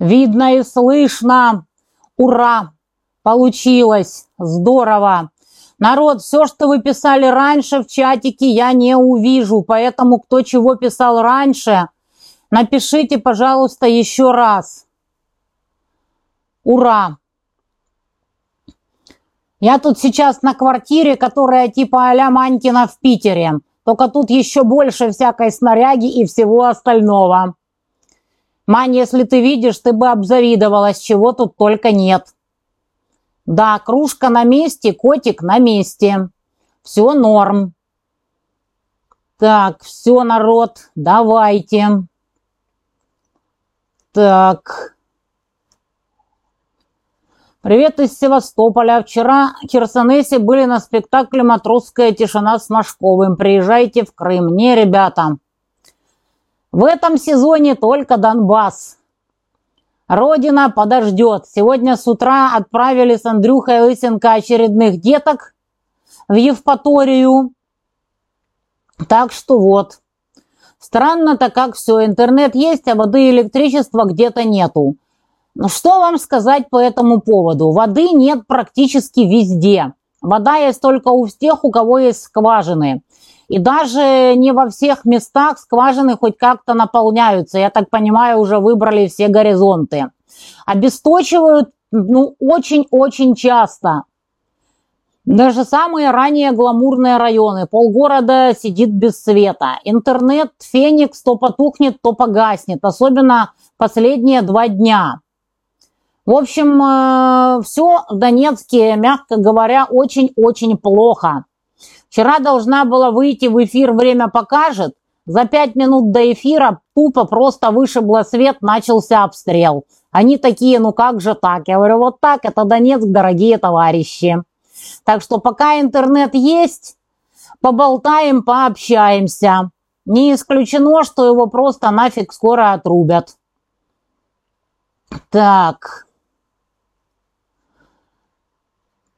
Видно и слышно. Ура! Получилось. Здорово. Народ, все, что вы писали раньше в чатике, я не увижу. Поэтому, кто чего писал раньше, напишите, пожалуйста, еще раз. Ура! Я тут сейчас на квартире, которая типа а-ля Манькина в Питере. Только тут еще больше всякой снаряги и всего остального. Мань, если ты видишь, ты бы обзавидовалась, чего тут только нет. Да, кружка на месте, котик на месте. Все норм. Так, все, народ, давайте. Так. Привет из Севастополя. Вчера в Херсонесе были на спектакле «Матросская тишина» с Машковым. Приезжайте в Крым. Не, ребята. В этом сезоне только Донбасс. Родина подождет. Сегодня с утра отправили с Андрюхой Лысенко очередных деток в Евпаторию. Так что вот. Странно-то как все. Интернет есть, а воды и электричества где-то нету. Что вам сказать по этому поводу? Воды нет практически везде. Вода есть только у тех, у кого есть скважины. И даже не во всех местах скважины хоть как-то наполняются. Я так понимаю, уже выбрали все горизонты. Обесточивают ну, очень-очень часто. Даже самые ранее гламурные районы. Полгорода сидит без света. Интернет, феникс то потухнет, то погаснет. Особенно последние два дня. В общем, э, все в Донецке, мягко говоря, очень-очень плохо. Вчера должна была выйти в эфир «Время покажет». За пять минут до эфира тупо просто вышибло свет, начался обстрел. Они такие, ну как же так? Я говорю, вот так, это Донецк, дорогие товарищи. Так что пока интернет есть, поболтаем, пообщаемся. Не исключено, что его просто нафиг скоро отрубят. Так.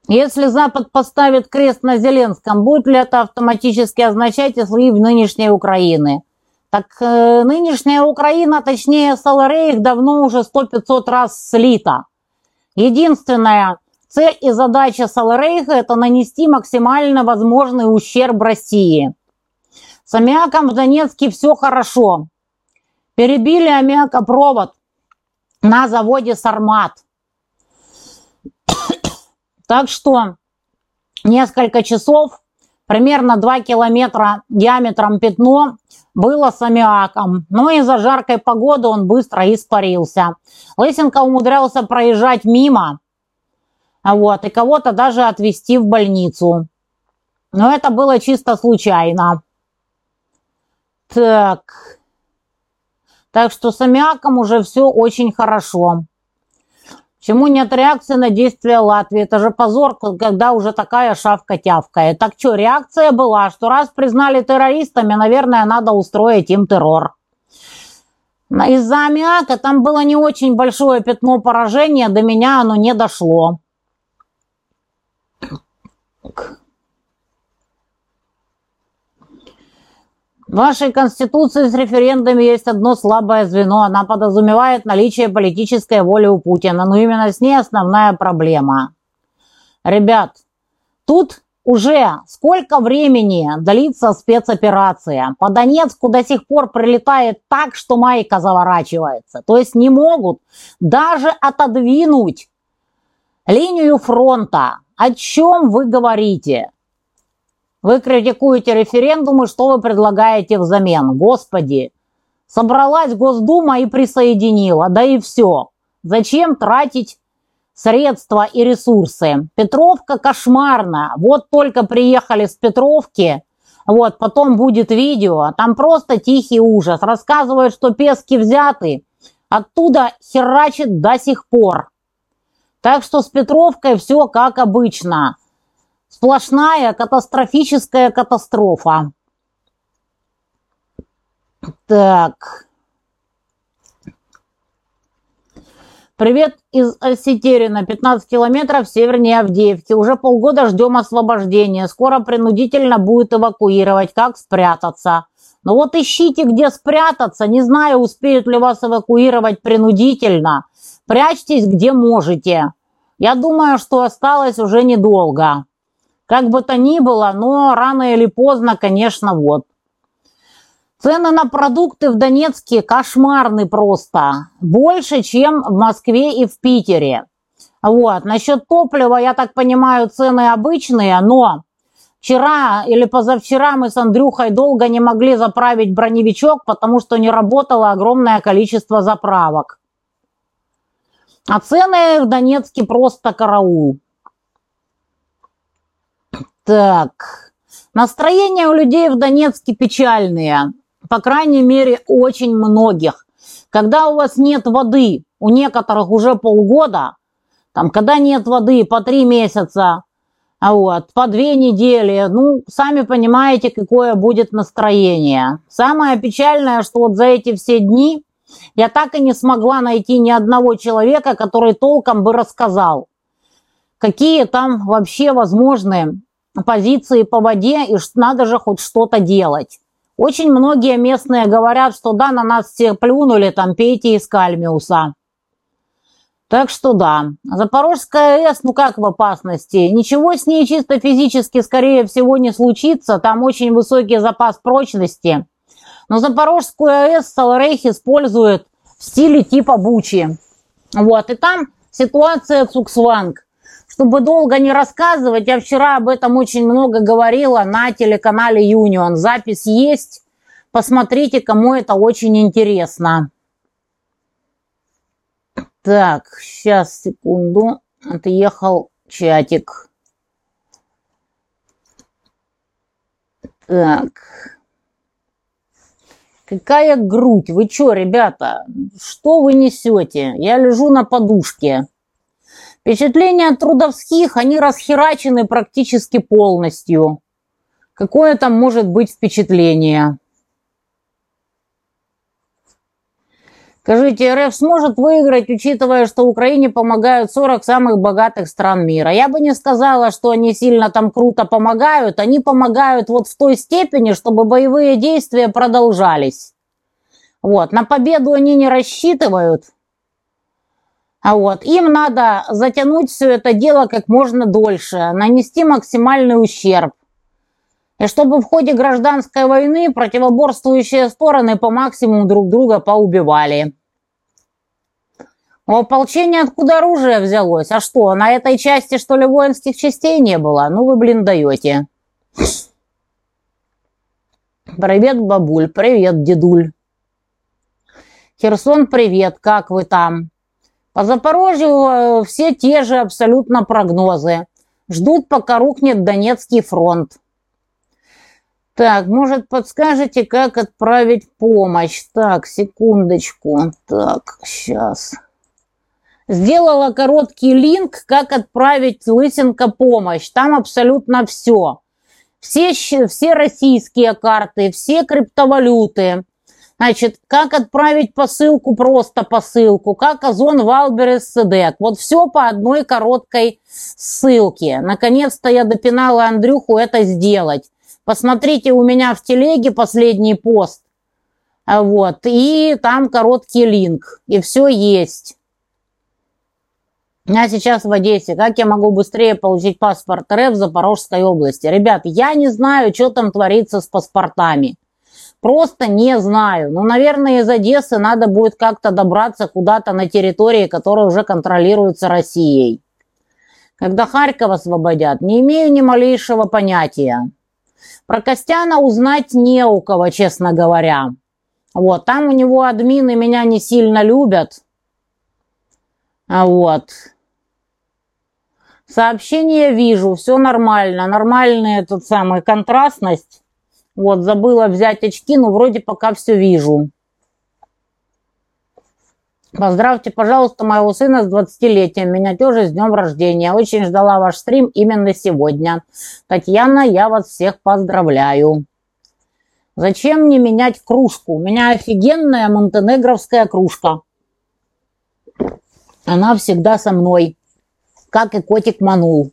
Если Запад поставит крест на Зеленском, будет ли это автоматически означать слив нынешней Украины? Так э, нынешняя Украина, точнее Саларейх, давно уже 100-500 раз слита. Единственная цель и задача Саларейха – это нанести максимально возможный ущерб России. С аммиаком в Донецке все хорошо. Перебили аммиакопровод на заводе «Сармат». Так что несколько часов, примерно 2 километра диаметром пятно было с аммиаком. Но из-за жаркой погоды он быстро испарился. Лысенко умудрялся проезжать мимо, вот, и кого-то даже отвезти в больницу. Но это было чисто случайно. Так. Так что с аммиаком уже все очень хорошо. Чему нет реакции на действия Латвии? Это же позор, когда уже такая шавка тявкает. Так что, реакция была, что раз признали террористами, наверное, надо устроить им террор. Из-за аммиака там было не очень большое пятно поражения, до меня оно не дошло. В вашей Конституции с референдами есть одно слабое звено. Она подразумевает наличие политической воли у Путина. Но именно с ней основная проблема. Ребят, тут уже сколько времени длится спецоперация? По Донецку до сих пор прилетает так, что майка заворачивается. То есть не могут даже отодвинуть линию фронта. О чем вы говорите? Вы критикуете референдумы, что вы предлагаете взамен? Господи, собралась Госдума и присоединила, да и все. Зачем тратить средства и ресурсы? Петровка кошмарная. Вот только приехали с Петровки, вот, потом будет видео, там просто тихий ужас. Рассказывают, что пески взяты, оттуда херачит до сих пор. Так что с Петровкой все как обычно. Сплошная катастрофическая катастрофа. Так. Привет из Осетерина, 15 километров севернее Авдеевки. Уже полгода ждем освобождения. Скоро принудительно будет эвакуировать. Как спрятаться? Ну вот ищите, где спрятаться. Не знаю, успеют ли вас эвакуировать принудительно – Прячьтесь где можете. Я думаю, что осталось уже недолго. Как бы то ни было, но рано или поздно, конечно, вот. Цены на продукты в Донецке кошмарны просто. Больше, чем в Москве и в Питере. Вот. Насчет топлива, я так понимаю, цены обычные, но вчера или позавчера мы с Андрюхой долго не могли заправить броневичок, потому что не работало огромное количество заправок. А цены в Донецке просто караул. Так, настроение у людей в Донецке печальные. По крайней мере, очень многих. Когда у вас нет воды, у некоторых уже полгода, там, когда нет воды по три месяца, а вот, по две недели, ну, сами понимаете, какое будет настроение. Самое печальное, что вот за эти все дни я так и не смогла найти ни одного человека, который толком бы рассказал, какие там вообще возможны позиции по воде, и надо же хоть что-то делать. Очень многие местные говорят, что да, на нас все плюнули, там, пейте из кальмиуса. Так что да, Запорожская АЭС, ну как в опасности? Ничего с ней чисто физически, скорее всего, не случится. Там очень высокий запас прочности. Но Запорожскую АЭС Саларейх использует в стиле типа Бучи. Вот, и там ситуация цуксванг. Чтобы долго не рассказывать, я вчера об этом очень много говорила на телеканале Юнион. Запись есть. Посмотрите, кому это очень интересно. Так, сейчас, секунду. Отъехал чатик. Так. Какая грудь? Вы что, ребята? Что вы несете? Я лежу на подушке. Впечатления от трудовских, они расхерачены практически полностью. Какое там может быть впечатление? Скажите, РФ сможет выиграть, учитывая, что Украине помогают 40 самых богатых стран мира? Я бы не сказала, что они сильно там круто помогают. Они помогают вот в той степени, чтобы боевые действия продолжались. Вот. На победу они не рассчитывают. А вот. Им надо затянуть все это дело как можно дольше, нанести максимальный ущерб. И чтобы в ходе гражданской войны противоборствующие стороны по максимуму друг друга поубивали. У ополчения откуда оружие взялось? А что, на этой части, что ли, воинских частей не было? Ну вы, блин, даете. Привет, бабуль. Привет, дедуль. Херсон, привет. Как вы там? По Запорожью э, все те же абсолютно прогнозы. Ждут, пока рухнет Донецкий фронт. Так, может, подскажете, как отправить помощь? Так, секундочку. Так, сейчас. Сделала короткий линк, как отправить Лысенко помощь. Там абсолютно все. Все, все российские карты, все криптовалюты. Значит, как отправить посылку, просто посылку, как Озон, Вайлдберриз, СДЭК. Вот все по одной короткой ссылке. Наконец-то я допинала Андрюху это сделать. Посмотрите у меня в телеге последний пост. А вот, и там короткий link. И все есть. Я сейчас в Одессе. Как я могу быстрее получить паспорт РФ в Запорожской области? Ребят, я не знаю, что там творится с паспортами. Просто не знаю. Ну, наверное, из Одессы надо будет как-то добраться куда-то на территории, которая уже контролируется Россией. Когда Харьков освободят, не имею ни малейшего понятия. Про Костяна узнать не у кого, честно говоря. Вот, там у него админы меня не сильно любят. А вот. Сообщение вижу, все нормально. Нормальная тут самая контрастность. Вот, забыла взять очки, но вроде пока все вижу. Поздравьте, пожалуйста, моего сына с 20-летием. Меня тоже с днем рождения. Очень ждала ваш стрим именно сегодня. Татьяна, я вас всех поздравляю. Зачем мне менять кружку? У меня офигенная монтенегровская кружка. Она всегда со мной, как и котик Манул.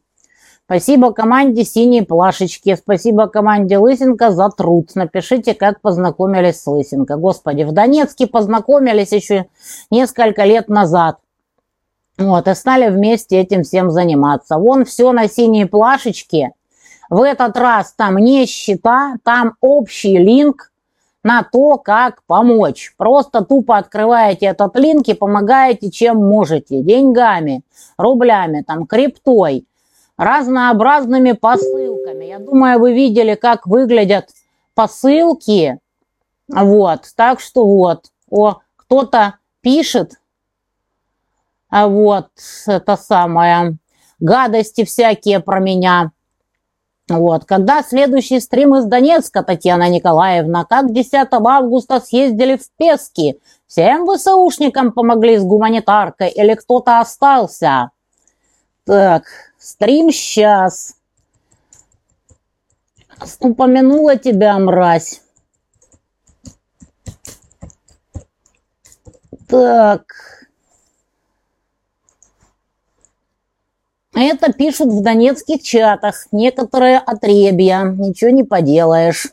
Спасибо команде «Синие плашечки». Спасибо команде «Лысенко» за труд. Напишите, как познакомились с Лысенко. Господи, в Донецке познакомились еще несколько лет назад. Вот, и стали вместе этим всем заниматься. Вон все на синей плашечке. В этот раз там не счета, там общий линк на то, как помочь. Просто тупо открываете этот линк и помогаете, чем можете. Деньгами, рублями, там, криптой, разнообразными посылками. Я думаю, вы видели, как выглядят посылки. Вот, так что вот, о, кто-то пишет, а вот, это самое, гадости всякие про меня. Вот, когда следующий стрим из Донецка, Татьяна Николаевна, как 10 августа съездили в Пески, всем ВСУшникам помогли с гуманитаркой или кто-то остался? Так, стрим сейчас. Упомянула тебя, мразь. Так. Это пишут в донецких чатах. Некоторые отребья. Ничего не поделаешь.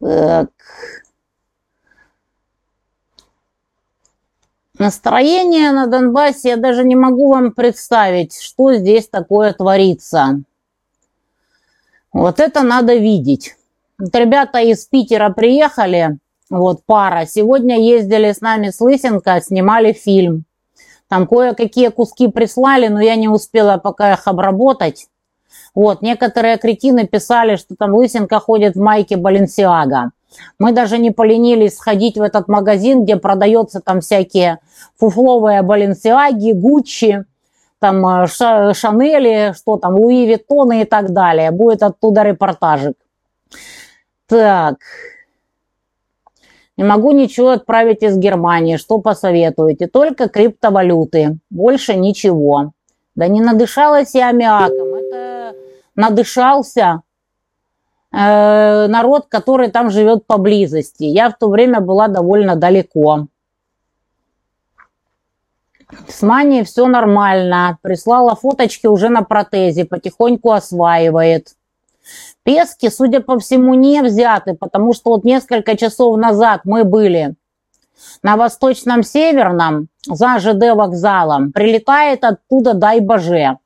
Так. Настроение на Донбассе я даже не могу вам представить, что здесь такое творится. Вот это надо видеть. Вот ребята из Питера приехали, вот пара. Сегодня ездили с нами с Лысенко, снимали фильм. Там кое-какие куски прислали, но я не успела пока их обработать. Вот, некоторые кретины писали, что там Лысенко ходит в майке Баленсиага. Мы даже не поленились сходить в этот магазин, где продается там всякие фуфловые Баленсиаги, Гуччи, там э, Шанели, что там, Луи Виттоны и так далее. Будет оттуда репортажик. Так, не могу ничего отправить из Германии. Что посоветуете? Только криптовалюты. Больше ничего. Да не надышалась я аммиаком. Это надышался э, народ, который там живет поблизости. Я в то время была довольно далеко. С Маней все нормально. Прислала фоточки уже на протезе. Потихоньку осваивает. Пески, судя по всему, не взяты, потому что вот несколько часов назад мы были на Восточном Северном за ЖД вокзалом. Прилетает оттуда, дай боже,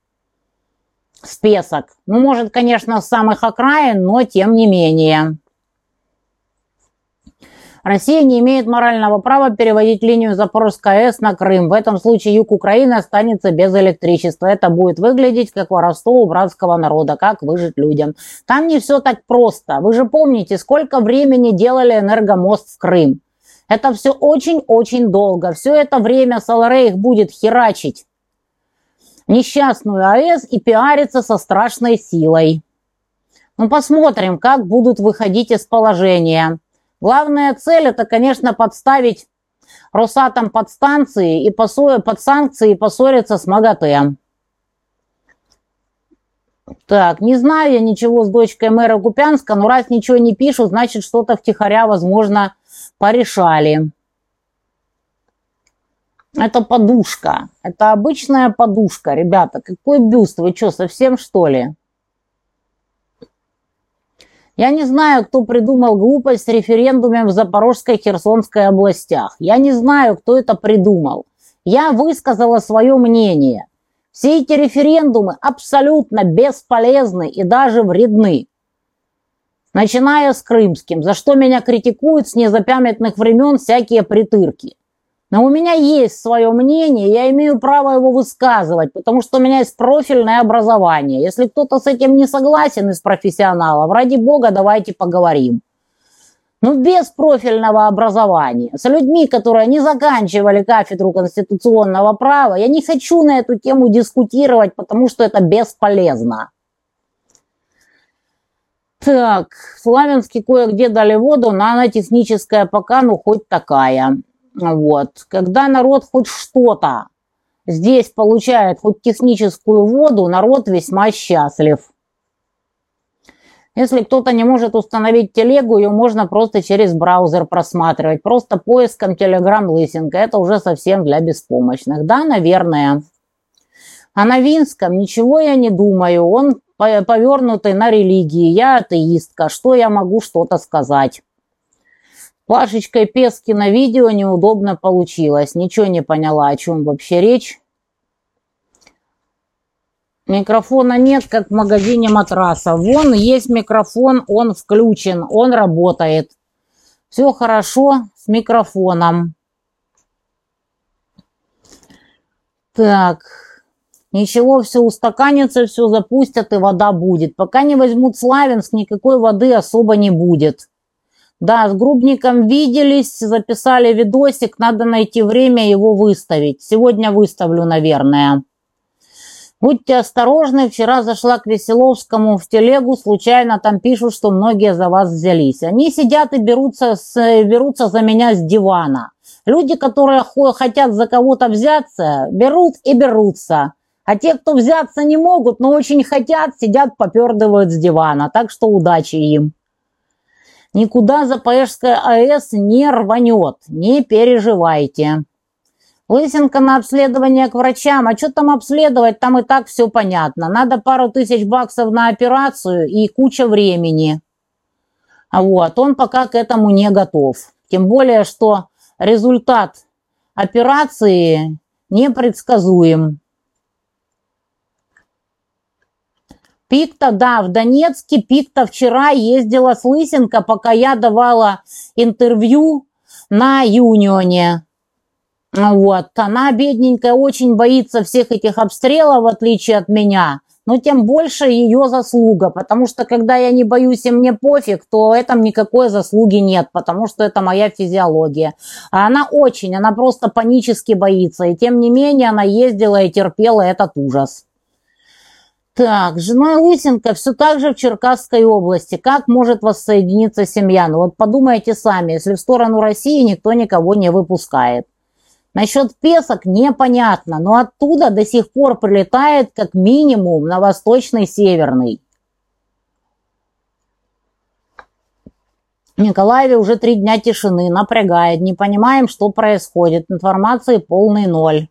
с Песок. Ну, может, конечно, с самых окраин, но тем не менее. Россия не имеет морального права переводить линию Запорожской АЭС на Крым. В этом случае юг Украины останется без электричества. Это будет выглядеть как воровство у братского народа, как выжить людям. Там не все так просто. Вы же помните, сколько времени делали энергомост в Крым. Это все очень-очень долго. Все это время СЛР их будет херачить несчастную АЭС и пиариться со страшной силой. Ну, посмотрим, как будут выходить из положения. Главная цель это, конечно, подставить Росатом под станции и посо... под санкции и поссориться с МАГАТЭ. Так, не знаю я ничего с дочкой мэра Купянска, но раз ничего не пишут, значит что-то втихаря, возможно, порешали. Это подушка. Это обычная подушка, ребята. Какой бюст? Вы что, совсем что ли? Я не знаю, кто придумал глупость с референдумом в Запорожской и Херсонской областях. Я не знаю, кто это придумал. Я высказала свое мнение. Все эти референдумы абсолютно бесполезны и даже вредны. Начиная с крымским, за что меня критикуют с незапамятных времен всякие притырки. Но у меня есть свое мнение, я имею право его высказывать, потому что у меня есть профильное образование. Если кто-то с этим не согласен из профессионалов, ради бога, давайте поговорим. Но ну, без профильного образования, с людьми, которые не заканчивали кафедру конституционного права, я не хочу на эту тему дискутировать, потому что это бесполезно. Так, в Славянске кое-где дали воду, но она техническая пока, ну хоть такая. Вот. Когда народ хоть что-то здесь получает, хоть техническую воду, народ весьма счастлив. Если кто-то не может установить телегу, ее можно просто через браузер просматривать. Просто поиском Telegram Лысенко. Это уже совсем для беспомощных. Да, наверное. А на Винском ничего я не думаю. Он повернутый на религии. Я атеистка. Что я могу что-то сказать? Пашечкой Пески на видео неудобно получилось. Ничего не поняла, о чем вообще речь. Микрофона нет, как в магазине матраса. Вон есть микрофон, он включен, он работает. Все хорошо с микрофоном. Так, ничего, все устаканится, все запустят и вода будет. Пока не возьмут Славянск, никакой воды особо не будет. Да, с Грубником виделись, записали видосик, надо найти время его выставить. Сегодня выставлю, наверное. Будьте осторожны, вчера зашла к Веселовскому в телегу, случайно там пишут, что многие за вас взялись. Они сидят и берутся, с, берутся за меня с дивана. Люди, которые хотят за кого-то взяться, берут и берутся. А те, кто взяться не могут, но очень хотят, сидят, попердывают с дивана. Так что удачи им. Никуда Запорожская АЭС не рванет, не переживайте. Лысенко на обследование к врачам. А что там обследовать? Там и так все понятно. Надо пару тысяч баксов на операцию и куча времени. А вот, он пока к этому не готов. Тем более, что результат операции непредсказуем. Пикта, да, в Донецке Пикта вчера ездила с Лысенко, пока я давала интервью на Юнионе. Вот. Она, бедненькая, очень боится всех этих обстрелов, в отличие от меня. Но тем больше ее заслуга, потому что когда я не боюсь и мне пофиг, то этом никакой заслуги нет, потому что это моя физиология. А она очень, она просто панически боится. И тем не менее она ездила и терпела этот ужас. Так, с женой Лысенко все так же в Черкасской области. Как может воссоединиться семья? Ну вот подумайте сами, если в сторону России никто никого не выпускает. Насчет песок непонятно, но оттуда до сих пор прилетает как минимум на восточный северный. В Николаеве уже три дня тишины, напрягает, не понимаем, что происходит, информации полный ноль.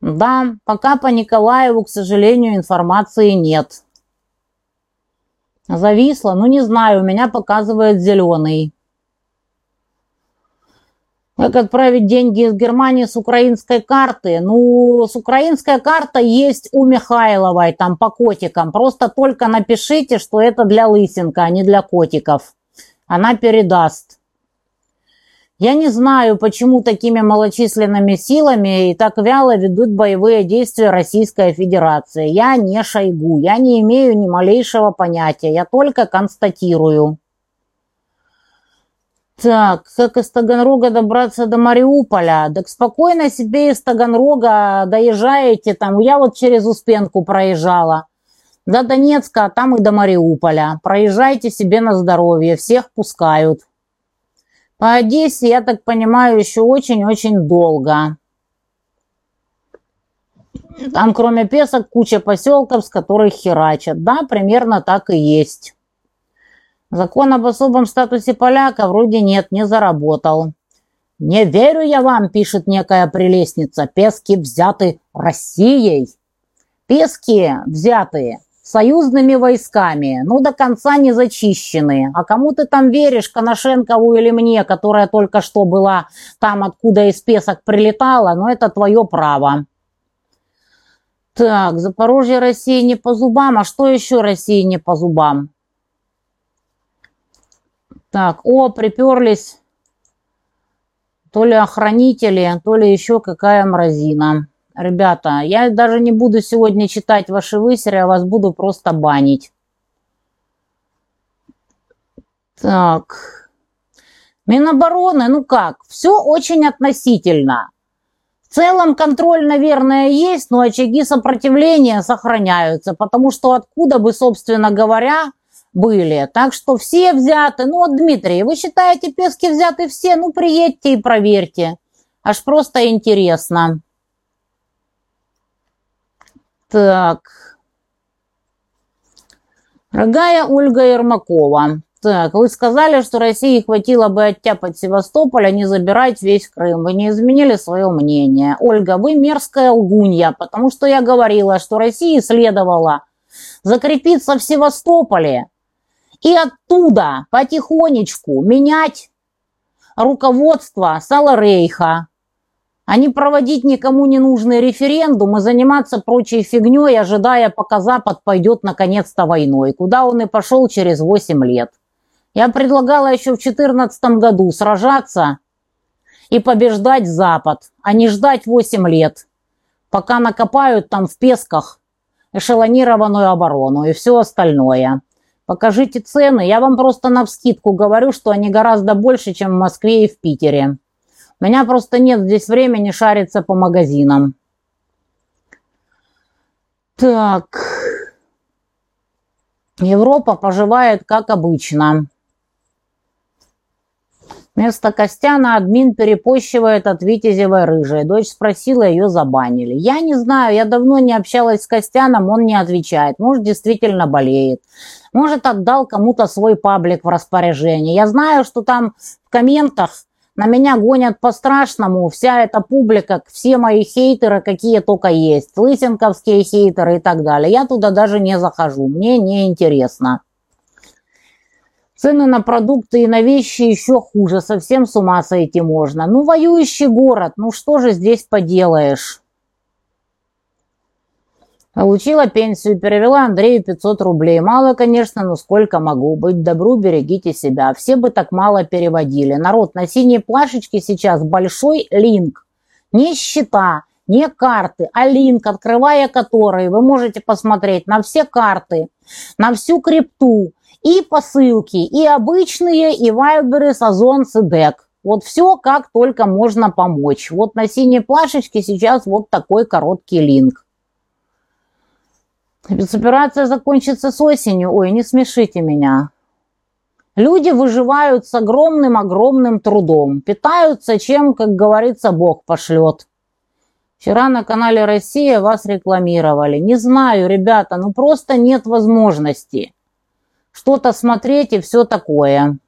Да, пока по Николаеву, к сожалению, информации нет. Зависло, ну не знаю, у меня показывает зеленый. Как отправить деньги из Германии с украинской карты? Ну, с украинской карта есть у Михайловой, там по котикам. Просто только напишите, что это для лысинка, а не для котиков. Она передаст. Я не знаю, почему такими малочисленными силами и так вяло ведут боевые действия Российская Федерация. Я не Шойгу, я не имею ни малейшего понятия, я только констатирую. Так, как из Таганрога добраться до Мариуполя? Так спокойно себе из Таганрога доезжаете, там, я вот через Успенку проезжала. До Донецка, а там и до Мариуполя. Проезжайте себе на здоровье, всех пускают. По Одессе, я так понимаю, еще очень-очень долго. Там кроме Песок куча поселков, с которых херачат. Да, примерно так и есть. Закон об особом статусе поляка вроде нет, не заработал. «Не верю я вам», – пишет некая прелестница, – «пески взяты Россией». Пески взятые союзными войсками, ну, до конца не зачищены. А кому ты там веришь, Коношенкову или мне, которая только что была там, откуда из песок прилетала, ну, это твое право. Так, Запорожье России не по зубам, а что еще России не по зубам? Так, о, приперлись то ли охранители, то ли еще какая мразина. Ребята, я даже не буду сегодня читать ваши высеры, я вас буду просто банить. Так. Минобороны, ну как, все очень относительно. В целом контроль, наверное, есть, но очаги сопротивления сохраняются, потому что откуда бы, собственно говоря, были. Так что все взяты. Ну вот, Дмитрий, вы считаете, пески взяты все? Ну, приедьте и проверьте. Аж просто интересно. Так. Дорогая Ольга Ермакова. Так, вы сказали, что России хватило бы оттяпать Севастополь, а не забирать весь Крым. Вы не изменили свое мнение. Ольга, вы мерзкая лгунья, потому что я говорила, что России следовало закрепиться в Севастополе, и оттуда потихонечку менять руководство Саларейха. А не проводить никому не нужный референдум и заниматься прочей фигней, ожидая, пока Запад пойдет наконец-то войной, куда он и пошел через 8 лет. Я предлагала еще в 2014 году сражаться и побеждать Запад, а не ждать 8 лет, пока накопают там в песках эшелонированную оборону и все остальное. Покажите цены, я вам просто на вскидку говорю, что они гораздо больше, чем в Москве и в Питере. У меня просто нет здесь времени шариться по магазинам. Так. Европа поживает как обычно. Вместо Костяна админ перепощивает от Витязевой рыжей. Дочь спросила, ее забанили. Я не знаю, я давно не общалась с Костяном, он не отвечает. Может, действительно болеет. Может, отдал кому-то свой паблик в распоряжение. Я знаю, что там в комментах на меня гонят по-страшному вся эта публика, все мои хейтеры, какие только есть, лысенковские хейтеры и так далее. Я туда даже не захожу, мне не интересно. Цены на продукты и на вещи еще хуже, совсем с ума сойти можно. Ну, воюющий город, ну что же здесь поделаешь? Получила пенсию, перевела Андрею 500 рублей. Мало, конечно, но сколько могу. Быть добру, берегите себя. Все бы так мало переводили. Народ, на синей плашечке сейчас большой линк. Не счета, не карты, а линк, открывая который вы можете посмотреть на все карты, на всю крипту и посылки, и обычные, и вайберы, сазонс и дек. Вот все, как только можно помочь. Вот на синей плашечке сейчас вот такой короткий линк. Спецоперация закончится с осенью. Ой, не смешите меня. Люди выживают с огромным-огромным трудом. Питаются чем, как говорится, Бог пошлет. Вчера на канале «Россия» вас рекламировали. Не знаю, ребята, ну просто нет возможности что-то смотреть и все такое.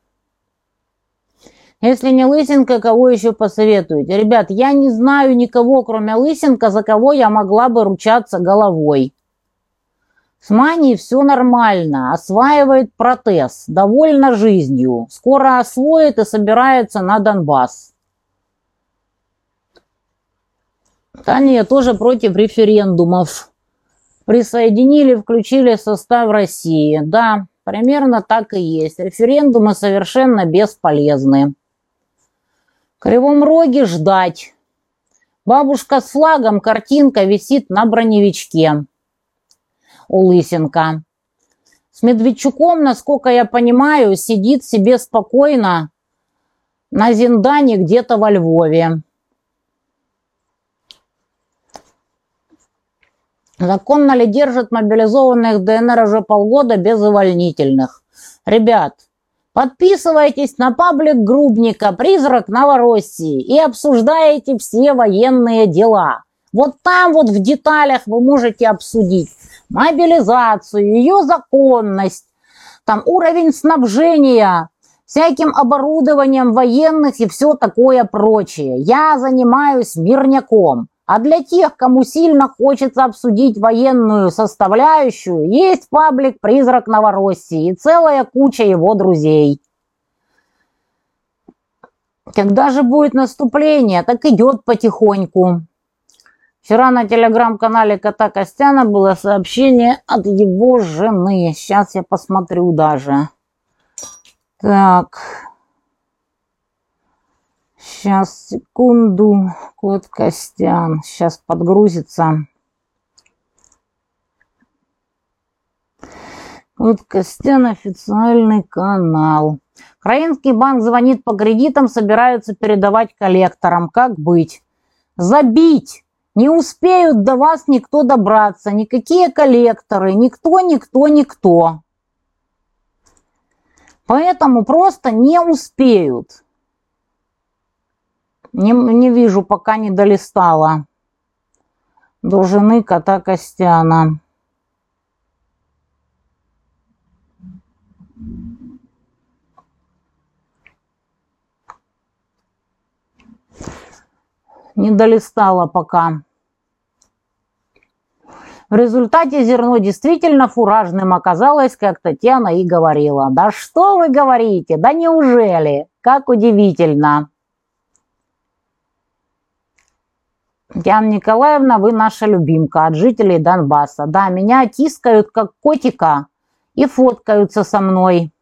Если не Лысенко, кого еще посоветуете? Ребят, я не знаю никого, кроме Лысенко, за кого я могла бы ручаться головой. С Маней все нормально, осваивает протез, довольна жизнью. Скоро освоит и собирается на Донбасс. Таня тоже против референдумов. Присоединили, включили состав России. Да, примерно так и есть. Референдумы совершенно бесполезны. В Кривом Роге ждать. Бабушка с флагом, картинка висит на броневичке у Лысенко. С Медведчуком, насколько я понимаю, сидит себе спокойно на Зиндане где-то во Львове. Законно ли держат мобилизованных ДНР уже полгода без увольнительных? Ребят, подписывайтесь на паблик Грубника «Призрак Новороссии» и обсуждаете все военные дела. Вот там вот в деталях вы можете обсудить мобилизацию, ее законность, там уровень снабжения всяким оборудованием военных и все такое прочее. Я занимаюсь мирняком. А для тех, кому сильно хочется обсудить военную составляющую, есть паблик «Призрак Новороссии» и целая куча его друзей. Когда же будет наступление, так идет потихоньку. Вчера на телеграм-канале Кота Костяна было сообщение от его жены. Сейчас я посмотрю даже. Так. Сейчас, секунду. Кот Костян. Сейчас подгрузится. Кот Костян официальный канал. Украинский банк звонит по кредитам, собираются передавать коллекторам. Как быть? Забить! Не успеют до вас никто добраться, никакие коллекторы, никто, никто, никто. Поэтому просто не успеют. Не, не вижу, пока не долистала до жены кота Костяна. Не долистала пока. В результате зерно действительно фуражным оказалось, как Татьяна и говорила. «Да что вы говорите? Да неужели? Как удивительно!» Яна Николаевна, вы наша любимка от жителей Донбасса. Да, меня тискают как котика и фоткаются со мной.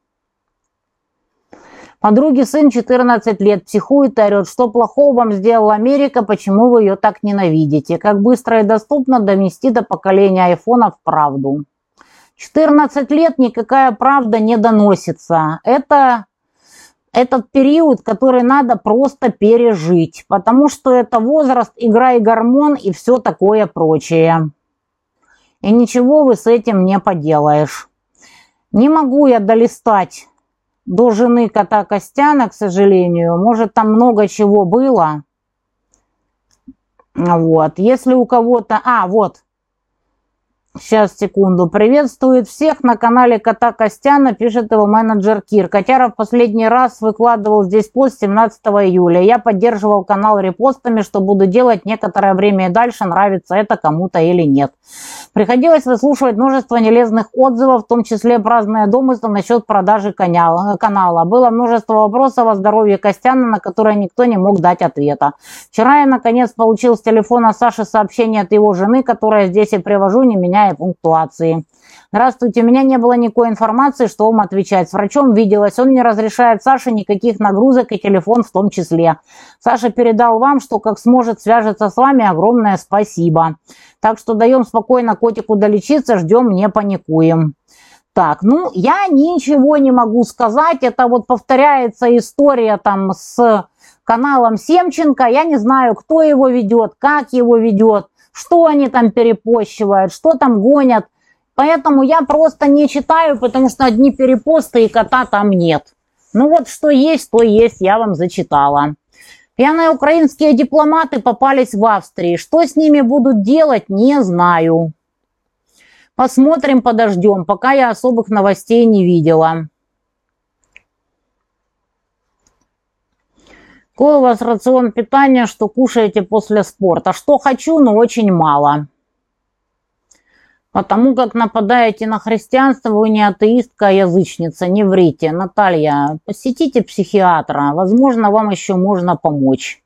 Подруге сын 14 лет психует и орет, что плохого вам сделала Америка, почему вы ее так ненавидите. Как быстро и доступно донести до поколения айфонов правду. 14 лет никакая правда не доносится. Это этот период, который надо просто пережить, потому что это возраст, игра и гормон и все такое прочее. И ничего вы с этим не поделаешь. Не могу я долистать до жены кота Костяна, к сожалению. Может, там много чего было. Вот. Если у кого-то... А, вот. Сейчас, секунду. Приветствует всех на канале Кота Костяна, пишет его менеджер Кир. Котяров последний раз выкладывал здесь пост 17 июля. Я поддерживал канал репостами, что буду делать некоторое время и дальше, нравится это кому-то или нет. Приходилось выслушивать множество нелезных отзывов, в том числе праздные домыслы насчет продажи канала. Было множество вопросов о здоровье Костяна, на которые никто не мог дать ответа. Вчера я, наконец, получил с телефона Саши сообщение от его жены, которое здесь и привожу, не меняя пунктуации. Здравствуйте, у меня не было никакой информации, что вам отвечать. С врачом виделась, он не разрешает Саше никаких нагрузок и телефон в том числе. Саша передал вам, что как сможет свяжется с вами, огромное спасибо. Так что даем спокойно котику долечиться, ждем, не паникуем. Так, ну, я ничего не могу сказать, это вот повторяется история там с каналом Семченко, я не знаю, кто его ведет, как его ведет, что они там перепощивают, что там гонят. Поэтому я просто не читаю, потому что одни перепосты и кота там нет. Ну вот что есть, то есть, я вам зачитала. Пьяные украинские дипломаты попались в Австрии. Что с ними будут делать, не знаю. Посмотрим, подождем, пока я особых новостей не видела. Какой у вас рацион питания, что кушаете после спорта? Что хочу, но очень мало. Потому как нападаете на христианство, вы не атеистка, а язычница, не врите. Наталья, посетите психиатра, возможно, вам еще можно помочь.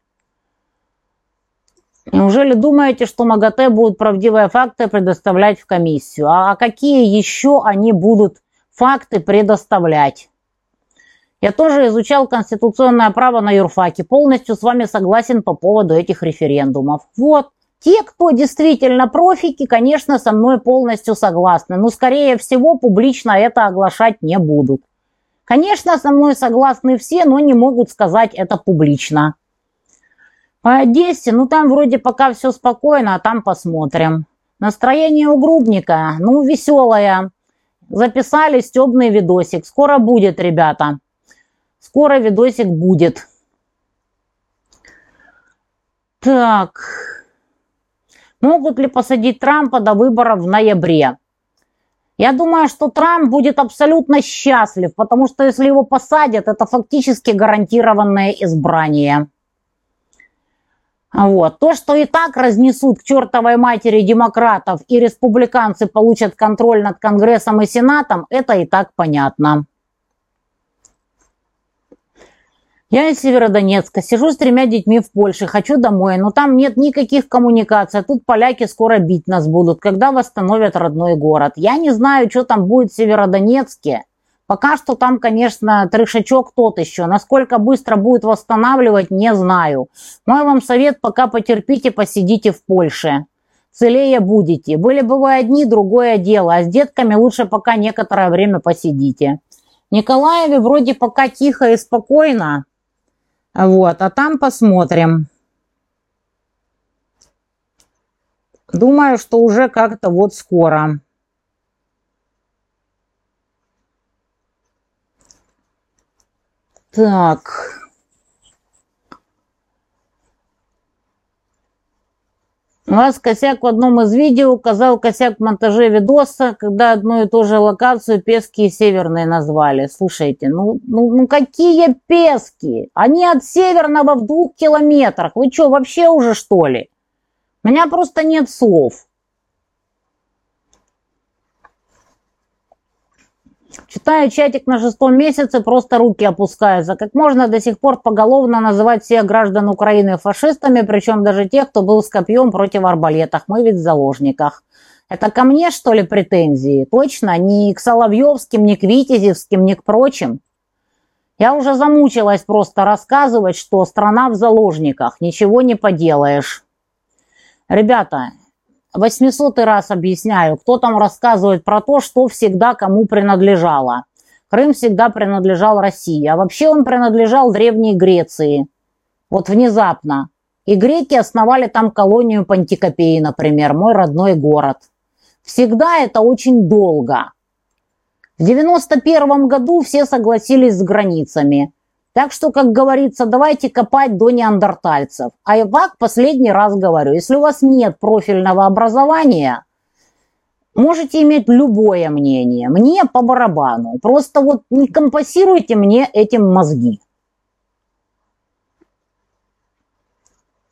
Неужели думаете, что МАГАТЭ будут правдивые факты предоставлять в комиссию? А какие еще они будут факты предоставлять? Я тоже изучал конституционное право на юрфаке. Полностью с вами согласен по поводу этих референдумов. Вот. Те, кто действительно профики, конечно, со мной полностью согласны. Но, скорее всего, публично это оглашать не будут. Конечно, со мной согласны все, но не могут сказать это публично. По Одессе, ну там вроде пока все спокойно, а там посмотрим. Настроение у Грубника, ну веселое. Записали стебный видосик. Скоро будет, ребята. Скоро видосик будет. Так. Могут ли посадить Трампа до выборов в ноябре? Я думаю, что Трамп будет абсолютно счастлив, потому что если его посадят, это фактически гарантированное избрание. Вот. То, что и так разнесут к чертовой матери демократов и республиканцы получат контроль над Конгрессом и Сенатом, это и так понятно. Я из Северодонецка, сижу с тремя детьми в Польше, хочу домой, но там нет никаких коммуникаций, а тут поляки скоро бить нас будут, когда восстановят родной город. Я не знаю, что там будет в Северодонецке. Пока что там, конечно, трешачок тот еще. Насколько быстро будет восстанавливать, не знаю. Мой вам совет, пока потерпите, посидите в Польше. Целее будете. Были бы вы одни, другое дело. А с детками лучше пока некоторое время посидите. Николаеве вроде пока тихо и спокойно. Вот, а там посмотрим. Думаю, что уже как-то вот скоро. Так. У вас косяк в одном из видео указал косяк в монтаже видоса, когда одну и ту же локацию Пески и Северные назвали. Слушайте, ну, ну, ну какие Пески? Они от Северного в двух километрах. Вы что, вообще уже что ли? У меня просто нет слов. Читаю чатик на шестом месяце, просто руки опускаются. Как можно до сих пор поголовно называть всех граждан Украины фашистами, причем даже тех, кто был с копьем против арбалетах. Мы ведь в заложниках. Это ко мне, что ли, претензии? Точно, ни к Соловьевским, ни к Витязевским, ни к прочим. Я уже замучилась просто рассказывать, что страна в заложниках, ничего не поделаешь. Ребята, 800 раз объясняю, кто там рассказывает про то, что всегда кому принадлежало. Крым всегда принадлежал России, а вообще он принадлежал Древней Греции. Вот внезапно. И греки основали там колонию Пантикопеи, например, мой родной город. Всегда это очень долго. В 91 году все согласились с границами. Так что, как говорится, давайте копать до неандертальцев. А я так последний раз говорю, если у вас нет профильного образования, можете иметь любое мнение. Мне по барабану. Просто вот не компасируйте мне этим мозги.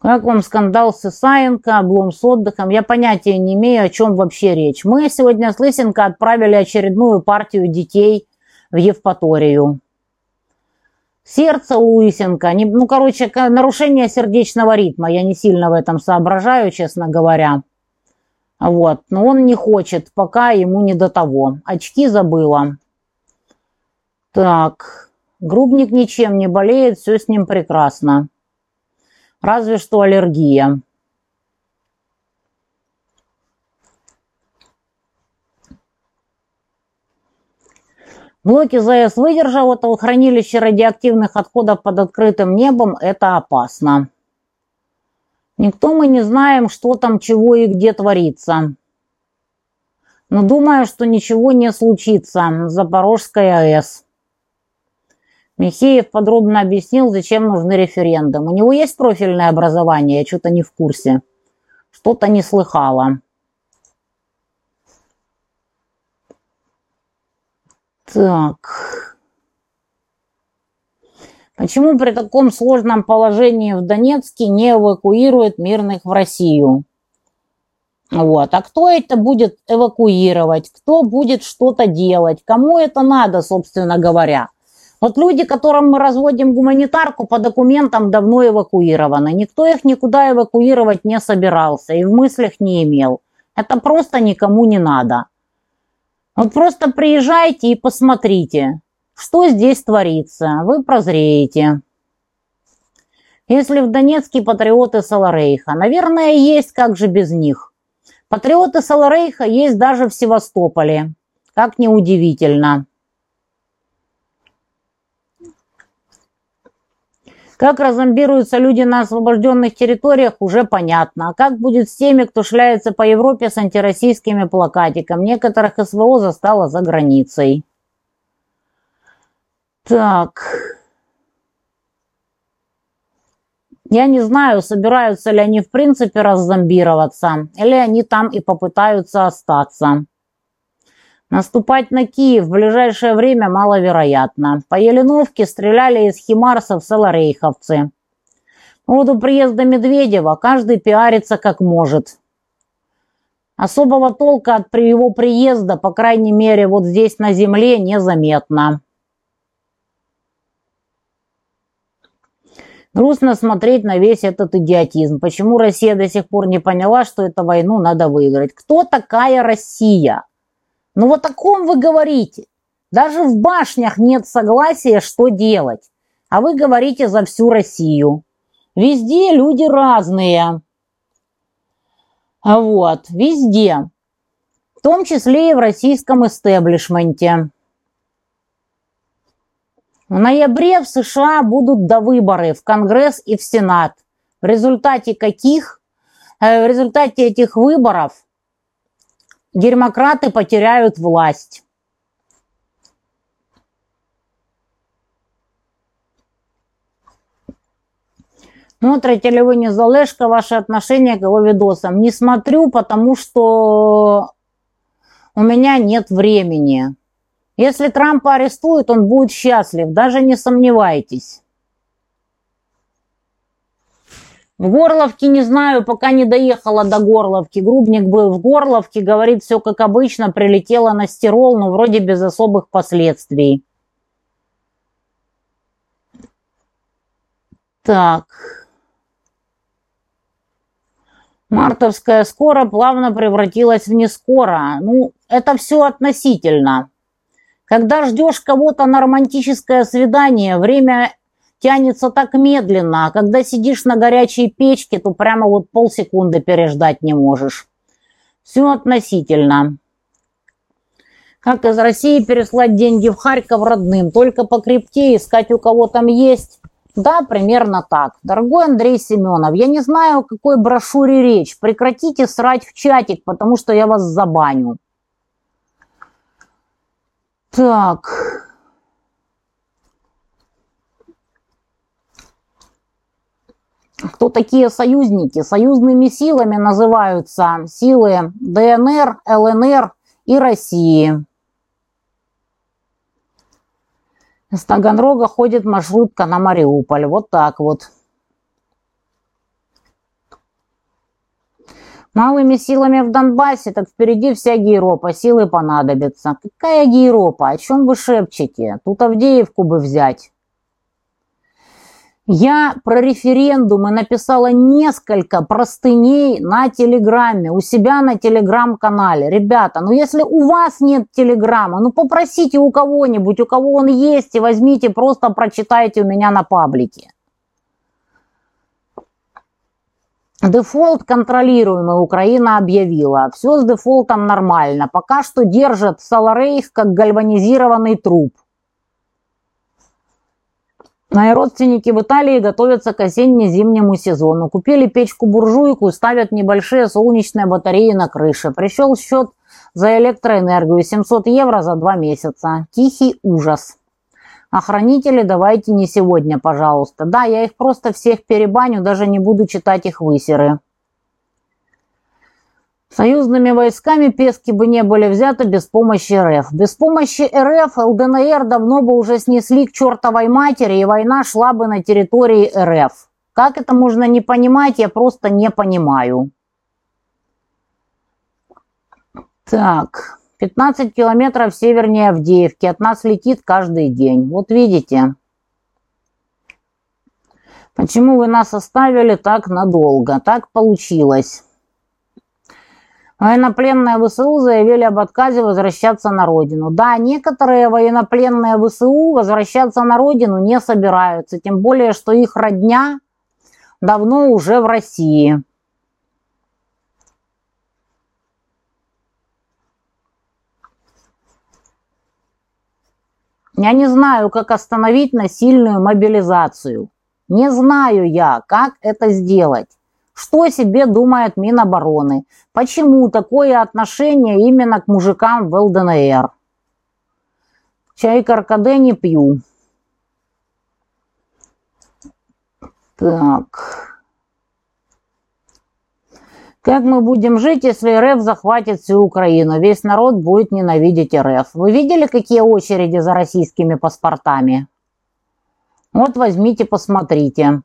Как вам скандал с Исаенко, облом с отдыхом? Я понятия не имею, о чем вообще речь. Мы сегодня с Лысенко отправили очередную партию детей в Евпаторию. Сердце у Лысенко, не, ну, короче, нарушение сердечного ритма. Я не сильно в этом соображаю, честно говоря. Вот, но он не хочет, пока ему не до того. Очки забыла. Так, грубник ничем не болеет, все с ним прекрасно разве что аллергия. Блоки ЗАЭС выдержал хранилище радиоактивных отходов под открытым небом. Это опасно. Никто мы не знаем, что там, чего и где творится. Но думаю, что ничего не случится. Запорожская АЭС. Михеев подробно объяснил, зачем нужны референдум. У него есть профильное образование, я что-то не в курсе. Что-то не слыхала. Так. Почему при таком сложном положении в Донецке не эвакуируют мирных в Россию? Вот. А кто это будет эвакуировать? Кто будет что-то делать? Кому это надо, собственно говоря? Вот люди, которым мы разводим гуманитарку, по документам давно эвакуированы. Никто их никуда эвакуировать не собирался и в мыслях не имел. Это просто никому не надо. Вот просто приезжайте и посмотрите, что здесь творится. Вы прозреете. Если в Донецке патриоты Саларейха, наверное, есть, как же без них. Патриоты Саларейха есть даже в Севастополе. Как неудивительно. Как разомбируются люди на освобожденных территориях, уже понятно. А как будет с теми, кто шляется по Европе с антироссийскими плакатиками? Некоторых СВО застало за границей. Так. Я не знаю, собираются ли они в принципе раззомбироваться, или они там и попытаются остаться. Наступать на Киев в ближайшее время маловероятно. По Еленовке стреляли из химарсов саларейховцы. По поводу приезда Медведева каждый пиарится как может. Особого толка от его приезда, по крайней мере, вот здесь на земле незаметно. Грустно смотреть на весь этот идиотизм. Почему Россия до сих пор не поняла, что эту войну надо выиграть? Кто такая Россия? Ну вот о ком вы говорите? Даже в башнях нет согласия, что делать. А вы говорите за всю Россию. Везде люди разные. А вот, везде. В том числе и в российском истеблишменте. В ноябре в США будут довыборы в Конгресс и в Сенат. В результате каких? Э, в результате этих выборов – демократы потеряют власть. Смотрите ли вы не залежка ваше отношение к его видосам? Не смотрю, потому что у меня нет времени. Если Трампа арестуют, он будет счастлив, даже не сомневайтесь. В Горловке не знаю, пока не доехала до Горловки. Грубник был в Горловке, говорит, все как обычно, прилетело на стирол, но вроде без особых последствий. Так. Мартовская скоро плавно превратилась в нескоро. Ну, это все относительно. Когда ждешь кого-то на романтическое свидание, время тянется так медленно, а когда сидишь на горячей печке, то прямо вот полсекунды переждать не можешь. Все относительно. Как из России переслать деньги в Харьков родным? Только по крипте искать у кого там есть. Да, примерно так. Дорогой Андрей Семенов, я не знаю, о какой брошюре речь. Прекратите срать в чатик, потому что я вас забаню. Так. Кто такие союзники? Союзными силами называются силы ДНР, ЛНР и России. Из Таганрога ходит маршрутка на Мариуполь. Вот так вот. Малыми силами в Донбассе, так впереди вся Гейропа, силы понадобятся. Какая Гейропа? О чем вы шепчете? Тут Авдеевку бы взять. Я про референдумы написала несколько простыней на Телеграме, у себя на Телеграм-канале. Ребята, ну если у вас нет Телеграма, ну попросите у кого-нибудь, у кого он есть, и возьмите, просто прочитайте у меня на паблике. Дефолт контролируемый Украина объявила. Все с дефолтом нормально. Пока что держат Саларейх как гальванизированный труп. Мои родственники в Италии готовятся к осенне-зимнему сезону. Купили печку-буржуйку, ставят небольшие солнечные батареи на крыше. Пришел счет за электроэнергию 700 евро за два месяца. Тихий ужас. Охранители давайте не сегодня, пожалуйста. Да, я их просто всех перебаню, даже не буду читать их высеры. Союзными войсками Пески бы не были взяты без помощи РФ. Без помощи РФ ЛДНР давно бы уже снесли к чертовой матери, и война шла бы на территории РФ. Как это можно не понимать, я просто не понимаю. Так, 15 километров севернее Авдеевки. От нас летит каждый день. Вот видите. Почему вы нас оставили так надолго? Так получилось. Военнопленные ВСУ заявили об отказе возвращаться на родину. Да, некоторые военнопленные ВСУ возвращаться на родину не собираются, тем более, что их родня давно уже в России. Я не знаю, как остановить насильную мобилизацию. Не знаю я, как это сделать. Что себе думает Минобороны? Почему такое отношение именно к мужикам в ЛДНР? Чай каркаде не пью. Так. Как мы будем жить, если РФ захватит всю Украину? Весь народ будет ненавидеть РФ. Вы видели, какие очереди за российскими паспортами? Вот возьмите, посмотрите.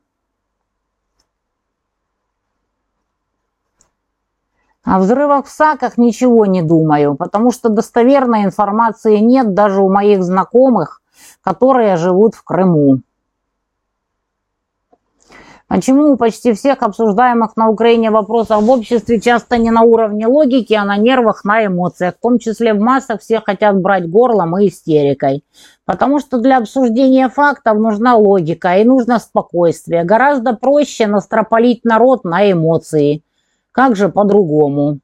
О взрывах в САКах ничего не думаю, потому что достоверной информации нет даже у моих знакомых, которые живут в Крыму. Почему у почти всех обсуждаемых на Украине вопросов в обществе часто не на уровне логики, а на нервах, на эмоциях? В том числе в массах все хотят брать горлом и истерикой. Потому что для обсуждения фактов нужна логика и нужно спокойствие. Гораздо проще настропалить народ на эмоции. Как же по-другому?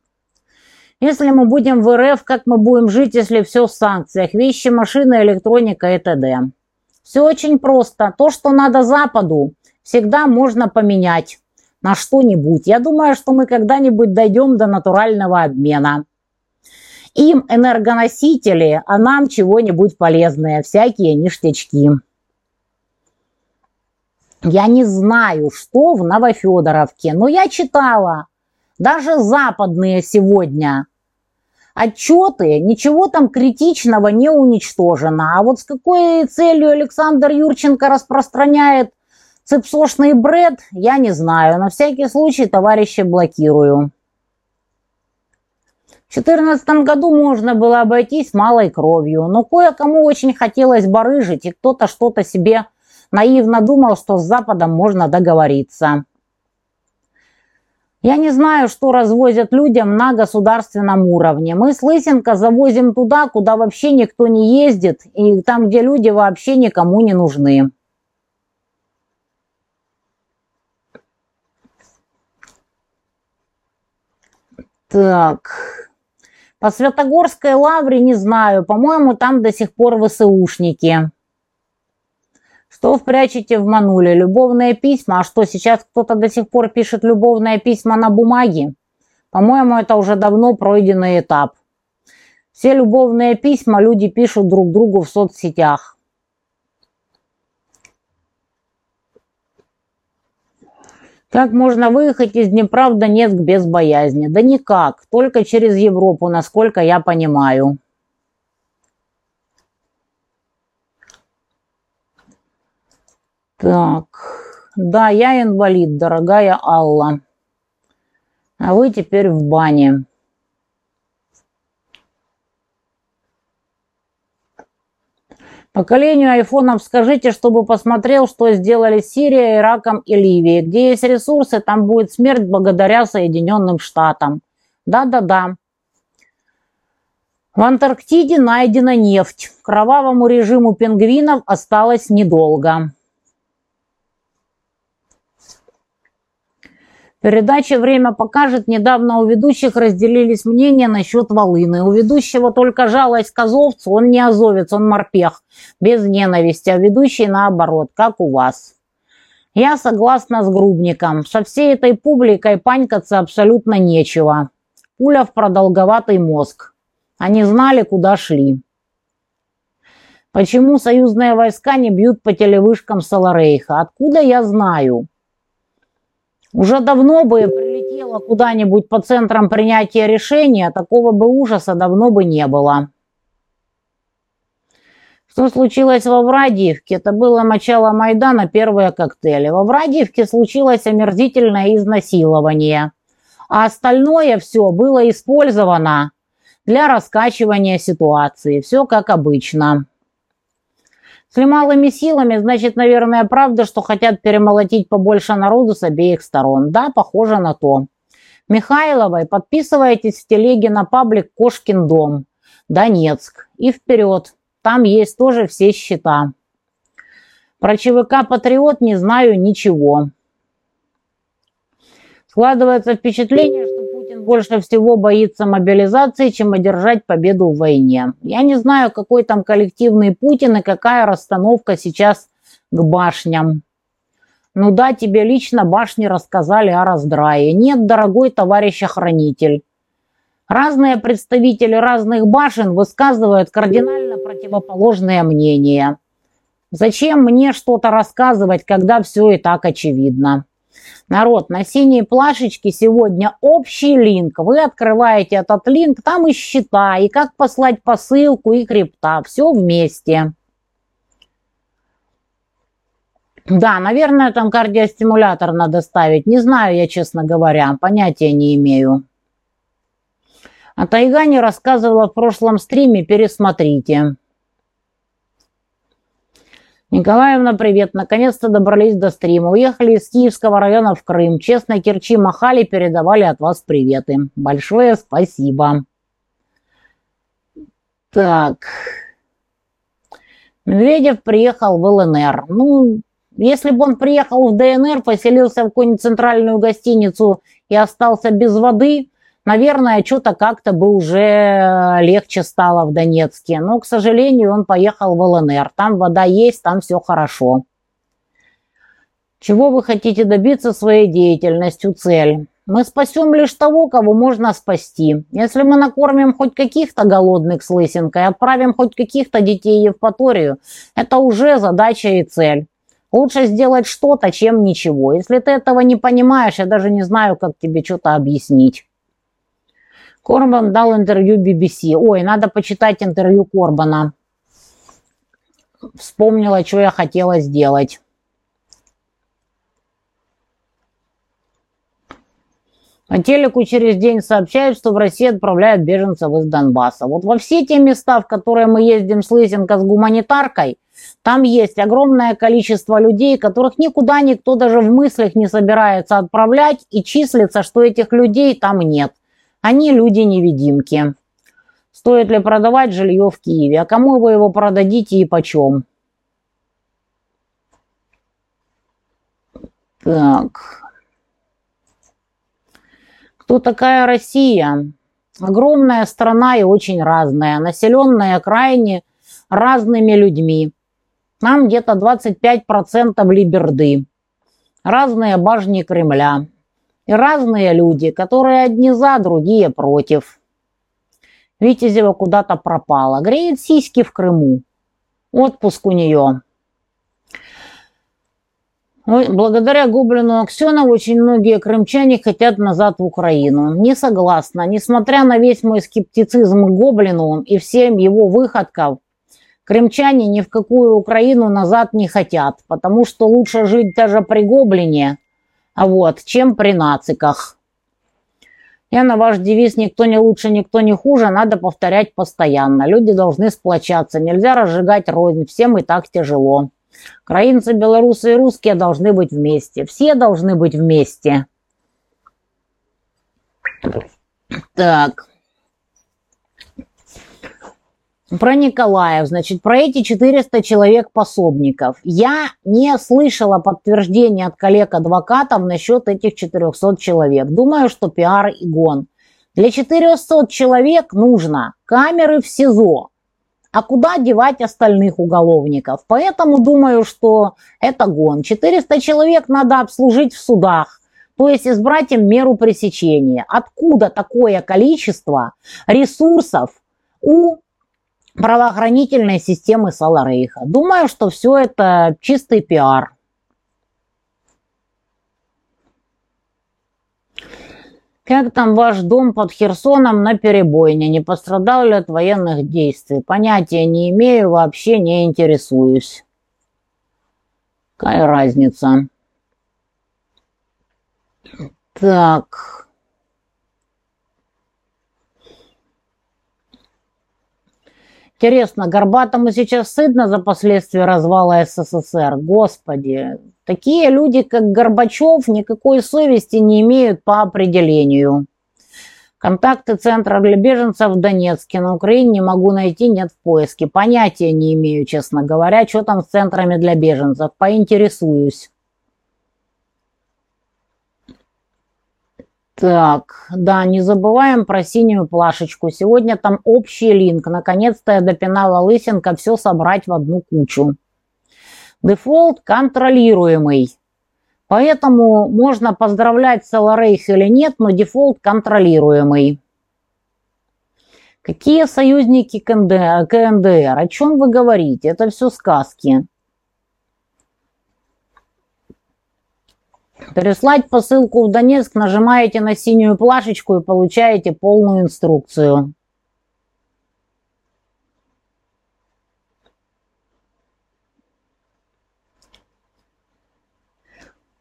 Если мы будем в РФ, как мы будем жить, если все в санкциях? Вещи, машины, электроника и т.д. Все очень просто. То, что надо Западу, всегда можно поменять на что-нибудь. Я думаю, что мы когда-нибудь дойдем до натурального обмена. Им энергоносители, а нам чего-нибудь полезное, всякие ништячки. Я не знаю, что в Новофедоровке, но я читала, даже западные сегодня отчеты, ничего там критичного не уничтожено. А вот с какой целью Александр Юрченко распространяет Цепсошный бред, я не знаю. На всякий случай товарища блокирую. В 2014 году можно было обойтись малой кровью, но кое-кому очень хотелось барыжить, и кто-то что-то себе наивно думал, что с Западом можно договориться. Я не знаю, что развозят людям на государственном уровне. Мы с Лысенко завозим туда, куда вообще никто не ездит, и там, где люди вообще никому не нужны. Так. По Святогорской лавре не знаю. По-моему, там до сих пор ВСУшники. Что впрячете в мануле? Любовные письма? А что, сейчас кто-то до сих пор пишет любовные письма на бумаге? По-моему, это уже давно пройденный этап. Все любовные письма люди пишут друг другу в соцсетях. Как можно выехать из Днепра в Донецк без боязни? Да никак, только через Европу, насколько я понимаю. Так, да, я инвалид, дорогая Алла. А вы теперь в бане. Поколению айфонов скажите, чтобы посмотрел, что сделали Сирия, Ираком и Ливией. Где есть ресурсы, там будет смерть благодаря Соединенным Штатам. Да-да-да. В Антарктиде найдена нефть. Кровавому режиму пингвинов осталось недолго. Передача «Время покажет» недавно у ведущих разделились мнения насчет волыны. У ведущего только жалость к он не азовец, он морпех, без ненависти, а ведущий наоборот, как у вас. Я согласна с Грубником. Со всей этой публикой панькаться абсолютно нечего. Пуля в продолговатый мозг. Они знали, куда шли. Почему союзные войска не бьют по телевышкам Саларейха? Откуда я знаю? Уже давно бы прилетела куда-нибудь по центрам принятия решения, такого бы ужаса давно бы не было. Что случилось во Врадиевке? Это было начало Майдана, первые коктейли. Во Врадиевке случилось омерзительное изнасилование. А остальное все было использовано для раскачивания ситуации. Все как обычно. С малыми силами, значит, наверное, правда, что хотят перемолотить побольше народу с обеих сторон. Да, похоже на то. Михайловой подписывайтесь в телеге на паблик «Кошкин дом», Донецк. И вперед. Там есть тоже все счета. Про ЧВК «Патриот» не знаю ничего. Складывается впечатление, больше всего боится мобилизации, чем одержать победу в войне. Я не знаю, какой там коллективный Путин и какая расстановка сейчас к башням. Ну да, тебе лично башни рассказали о раздрае. Нет, дорогой товарищ охранитель. Разные представители разных башен высказывают кардинально противоположные мнения. Зачем мне что-то рассказывать, когда все и так очевидно? Народ, на синей плашечке сегодня общий линк. Вы открываете этот линк, там и счета, и как послать посылку, и крипта. Все вместе. Да, наверное, там кардиостимулятор надо ставить. Не знаю я, честно говоря, понятия не имею. А Тайга не рассказывала в прошлом стриме, пересмотрите. Николаевна, привет. Наконец-то добрались до стрима. Уехали из Киевского района в Крым. Честно, Керчи махали, передавали от вас приветы. Большое спасибо. Так. Медведев приехал в ЛНР. Ну, если бы он приехал в ДНР, поселился в какую-нибудь центральную гостиницу и остался без воды, наверное, что-то как-то бы уже легче стало в Донецке. Но, к сожалению, он поехал в ЛНР. Там вода есть, там все хорошо. Чего вы хотите добиться своей деятельностью? Цель. Мы спасем лишь того, кого можно спасти. Если мы накормим хоть каких-то голодных с лысинкой, отправим хоть каких-то детей в Евпаторию, это уже задача и цель. Лучше сделать что-то, чем ничего. Если ты этого не понимаешь, я даже не знаю, как тебе что-то объяснить. Корбан дал интервью BBC. Ой, надо почитать интервью Корбана. Вспомнила, что я хотела сделать. По телеку через день сообщают, что в России отправляют беженцев из Донбасса. Вот во все те места, в которые мы ездим с Лысенко с гуманитаркой, там есть огромное количество людей, которых никуда никто даже в мыслях не собирается отправлять, и числится, что этих людей там нет. Они люди-невидимки. Стоит ли продавать жилье в Киеве? А кому вы его продадите и почем? Так. Кто такая Россия? Огромная страна и очень разная, населенная крайне разными людьми. Там где-то 25% либерды, разные башни Кремля и разные люди, которые одни за, другие против. Витязева куда-то пропала, греет сиськи в Крыму. Отпуск у нее. Благодаря Гоблину Аксенову очень многие крымчане хотят назад в Украину. Не согласна. Несмотря на весь мой скептицизм к Гоблину и всем его выходков, крымчане ни в какую Украину назад не хотят, потому что лучше жить даже при Гоблине, а вот, чем при нациках. Я на ваш девиз «Никто не лучше, никто не хуже» надо повторять постоянно. Люди должны сплочаться, нельзя разжигать рознь, всем и так тяжело. Украинцы, белорусы и русские должны быть вместе. Все должны быть вместе. Так. Про Николаев, значит, про эти 400 человек-пособников. Я не слышала подтверждения от коллег-адвокатов насчет этих 400 человек. Думаю, что пиар и гон. Для 400 человек нужно камеры в СИЗО, а куда девать остальных уголовников? Поэтому думаю, что это гон. 400 человек надо обслужить в судах, то есть избрать им меру пресечения. Откуда такое количество ресурсов у правоохранительной системы Саларейха? Думаю, что все это чистый пиар. Как там ваш дом под Херсоном на перебойне? Не пострадал ли от военных действий? Понятия не имею, вообще не интересуюсь. Какая разница? Так. Интересно, Горбатому сейчас стыдно за последствия развала СССР? Господи, такие люди, как Горбачев, никакой совести не имеют по определению. Контакты Центра для беженцев в Донецке на Украине не могу найти, нет в поиске. Понятия не имею, честно говоря, что там с центрами для беженцев. Поинтересуюсь. Так, да, не забываем про синюю плашечку. Сегодня там общий линк. Наконец-то я допинала лысинка все собрать в одну кучу. Дефолт контролируемый. Поэтому можно поздравлять Соларейх или нет, но дефолт контролируемый. Какие союзники КНДР? О чем вы говорите? Это все сказки. Переслать посылку в Донецк, нажимаете на синюю плашечку и получаете полную инструкцию.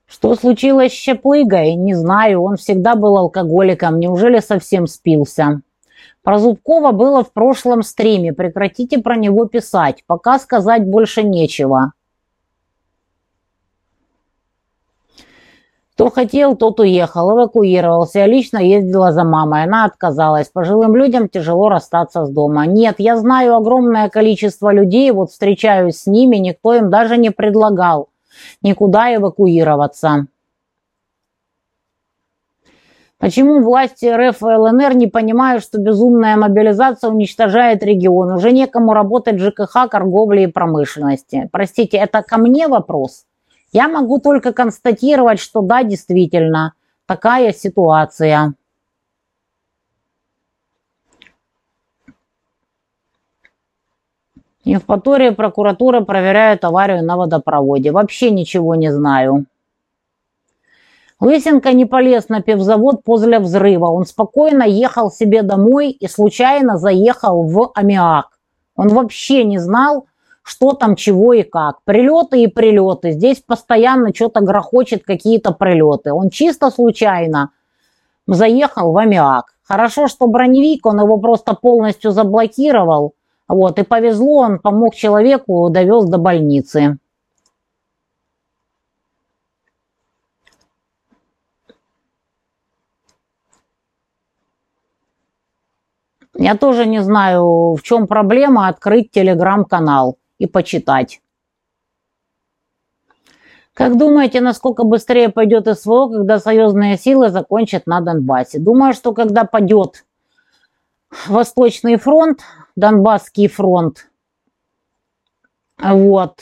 Что случилось с Щеплыгой? Не знаю, он всегда был алкоголиком. Неужели совсем спился? Про Зубкова было в прошлом стриме. Прекратите про него писать. Пока сказать больше нечего. Кто хотел, тот уехал, эвакуировался. Я лично ездила за мамой, она отказалась. Пожилым людям тяжело расстаться с дома. Нет, я знаю огромное количество людей, вот встречаюсь с ними, никто им даже не предлагал никуда эвакуироваться. Почему власти РФ и ЛНР не понимают, что безумная мобилизация уничтожает регион? Уже некому работать ЖКХ, торговле и промышленности. Простите, это ко мне вопрос? Я могу только констатировать, что да, действительно, такая ситуация. Евпатория прокуратура проверяет аварию на водопроводе. Вообще ничего не знаю. Лысенко не полез на пивзавод после взрыва. Он спокойно ехал себе домой и случайно заехал в аммиак. Он вообще не знал, что там, чего и как. Прилеты и прилеты. Здесь постоянно что-то грохочет, какие-то прилеты. Он чисто случайно заехал в аммиак. Хорошо, что броневик, он его просто полностью заблокировал. Вот, и повезло, он помог человеку, довез до больницы. Я тоже не знаю, в чем проблема открыть телеграм-канал и почитать. Как думаете, насколько быстрее пойдет СВО, когда союзные силы закончат на Донбассе? Думаю, что когда пойдет Восточный фронт, Донбасский фронт, вот,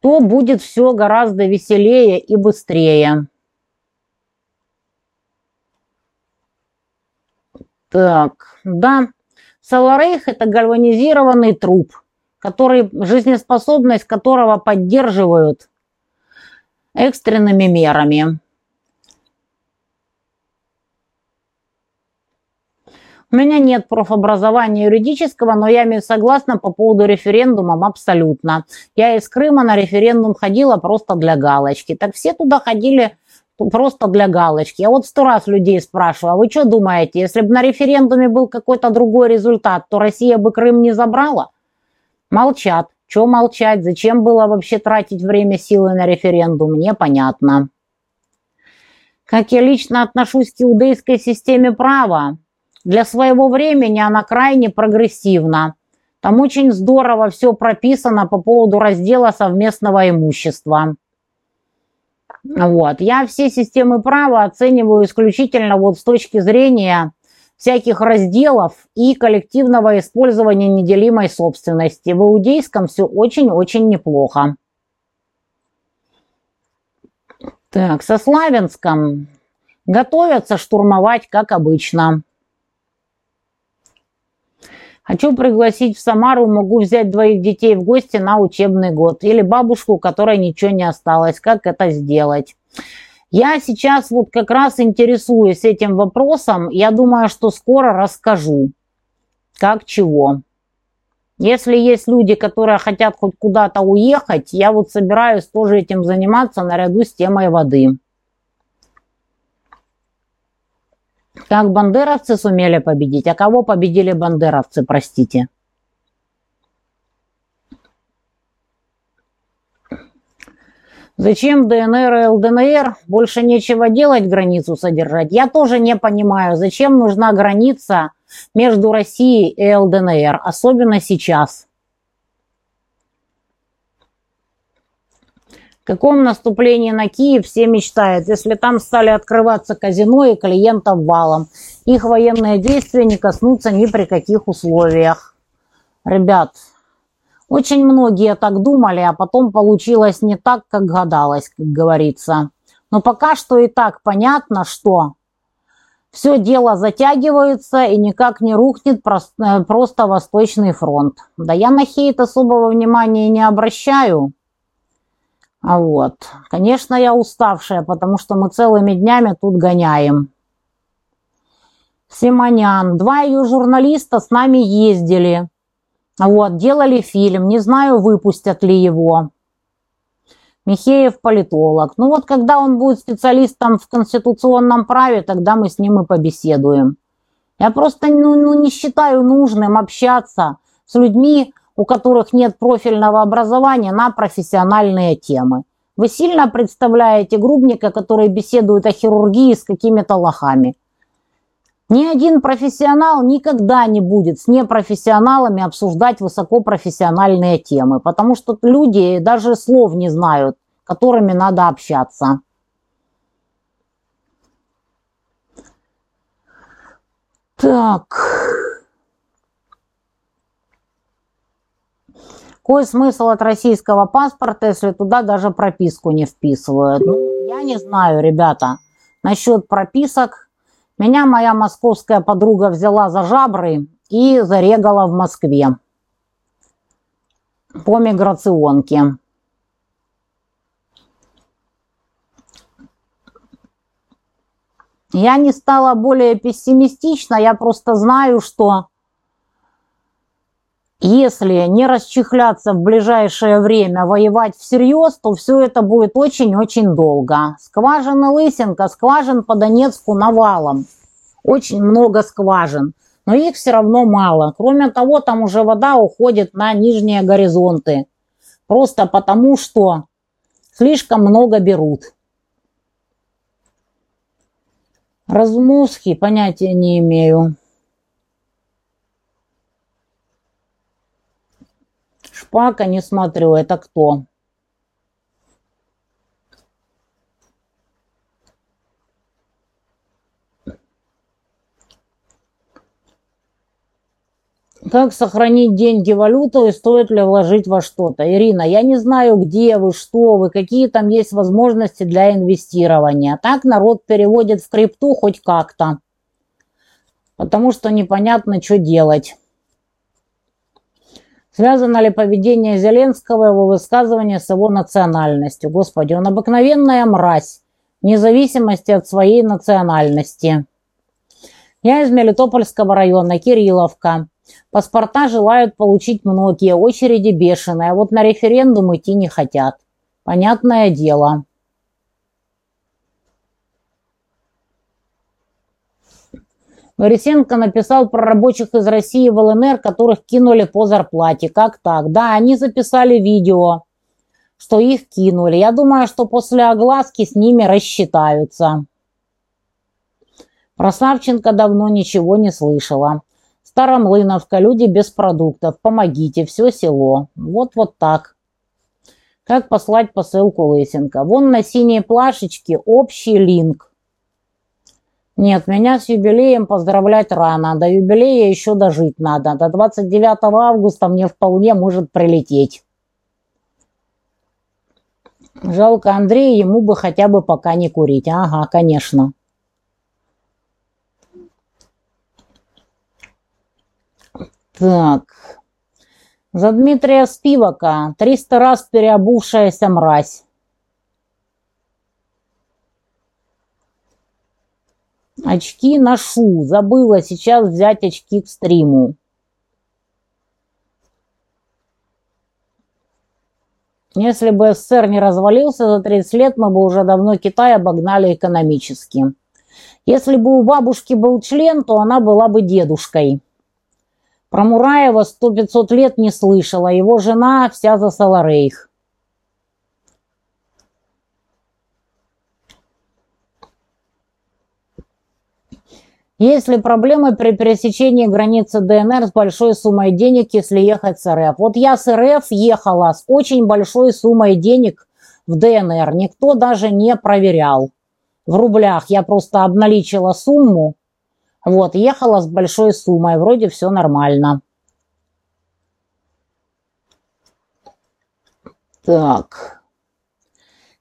то будет все гораздо веселее и быстрее. Так, да, Саларейх – это гальванизированный труп, который, жизнеспособность которого поддерживают экстренными мерами. У меня нет профобразования юридического, но я согласна по поводу референдума абсолютно. Я из Крыма на референдум ходила просто для галочки. Так все туда ходили просто для галочки. Я вот сто раз людей спрашиваю, а вы что думаете, если бы на референдуме был какой-то другой результат, то Россия бы Крым не забрала? Молчат. Что молчать? Зачем было вообще тратить время, силы на референдум? Непонятно. Как я лично отношусь к иудейской системе права? Для своего времени она крайне прогрессивна. Там очень здорово все прописано по поводу раздела совместного имущества. Вот. Я все системы права оцениваю исключительно вот с точки зрения всяких разделов и коллективного использования неделимой собственности. В иудейском все очень-очень неплохо. Так, со славянском готовятся штурмовать, как обычно. Хочу пригласить в Самару, могу взять двоих детей в гости на учебный год. Или бабушку, у которой ничего не осталось. Как это сделать? Я сейчас вот как раз интересуюсь этим вопросом. Я думаю, что скоро расскажу, как чего. Если есть люди, которые хотят хоть куда-то уехать, я вот собираюсь тоже этим заниматься наряду с темой воды. Как бандеровцы сумели победить? А кого победили бандеровцы, простите? Зачем ДНР и ЛДНР? Больше нечего делать, границу содержать. Я тоже не понимаю, зачем нужна граница между Россией и ЛДНР, особенно сейчас. В каком наступлении на Киев все мечтают, если там стали открываться казино и клиентов валом. Их военные действия не коснутся ни при каких условиях. Ребят, очень многие так думали, а потом получилось не так, как гадалось, как говорится. Но пока что и так понятно, что все дело затягивается и никак не рухнет э, просто Восточный фронт. Да я на хейт особого внимания не обращаю. А вот, конечно, я уставшая, потому что мы целыми днями тут гоняем. Симонян, два ее журналиста с нами ездили. Вот, делали фильм, не знаю, выпустят ли его. Михеев политолог. Ну вот, когда он будет специалистом в конституционном праве, тогда мы с ним и побеседуем. Я просто ну, ну, не считаю нужным общаться с людьми, у которых нет профильного образования на профессиональные темы. Вы сильно представляете грубника, который беседует о хирургии с какими-то лохами. Ни один профессионал никогда не будет с непрофессионалами обсуждать высокопрофессиональные темы, потому что люди даже слов не знают, которыми надо общаться. Так. Какой смысл от российского паспорта, если туда даже прописку не вписывают? Ну, я не знаю, ребята. Насчет прописок меня моя московская подруга взяла за жабры и зарегала в Москве по миграционке. Я не стала более пессимистична, я просто знаю, что если не расчехляться в ближайшее время, воевать всерьез, то все это будет очень-очень долго. Скважина Лысенко, скважин по Донецку навалом. Очень много скважин, но их все равно мало. Кроме того, там уже вода уходит на нижние горизонты. Просто потому, что слишком много берут. Размузки понятия не имею. Шпака не смотрю. Это кто? Как сохранить деньги, валюту и стоит ли вложить во что-то? Ирина, я не знаю, где вы, что вы, какие там есть возможности для инвестирования. Так народ переводит в крипту хоть как-то. Потому что непонятно, что делать. Связано ли поведение Зеленского, его высказывание с его национальностью? Господи, он обыкновенная мразь, вне зависимости от своей национальности. Я из Мелитопольского района, Кирилловка. Паспорта желают получить многие, очереди бешеные, а вот на референдум идти не хотят. Понятное дело. Борисенко написал про рабочих из России в ЛНР, которых кинули по зарплате. Как так? Да, они записали видео, что их кинули. Я думаю, что после огласки с ними рассчитаются. Про Савченко давно ничего не слышала. Старомлыновка, люди без продуктов, помогите, все село. Вот вот так. Как послать посылку Лысенко? Вон на синей плашечке общий линк. Нет, меня с юбилеем поздравлять рано. До юбилея еще дожить надо. До 29 августа мне вполне может прилететь. Жалко Андрея, ему бы хотя бы пока не курить. Ага, конечно. Так. За Дмитрия Спивака, триста раз переобувшаяся мразь. Очки ношу. Забыла сейчас взять очки к стриму. Если бы СССР не развалился за 30 лет, мы бы уже давно Китай обогнали экономически. Если бы у бабушки был член, то она была бы дедушкой. Про Мураева сто пятьсот лет не слышала, его жена вся за Саларейх. Есть ли проблемы при пересечении границы ДНР с большой суммой денег, если ехать с РФ? Вот я с РФ ехала с очень большой суммой денег в ДНР. Никто даже не проверял. В рублях я просто обналичила сумму, вот, ехала с большой суммой, вроде все нормально. Так.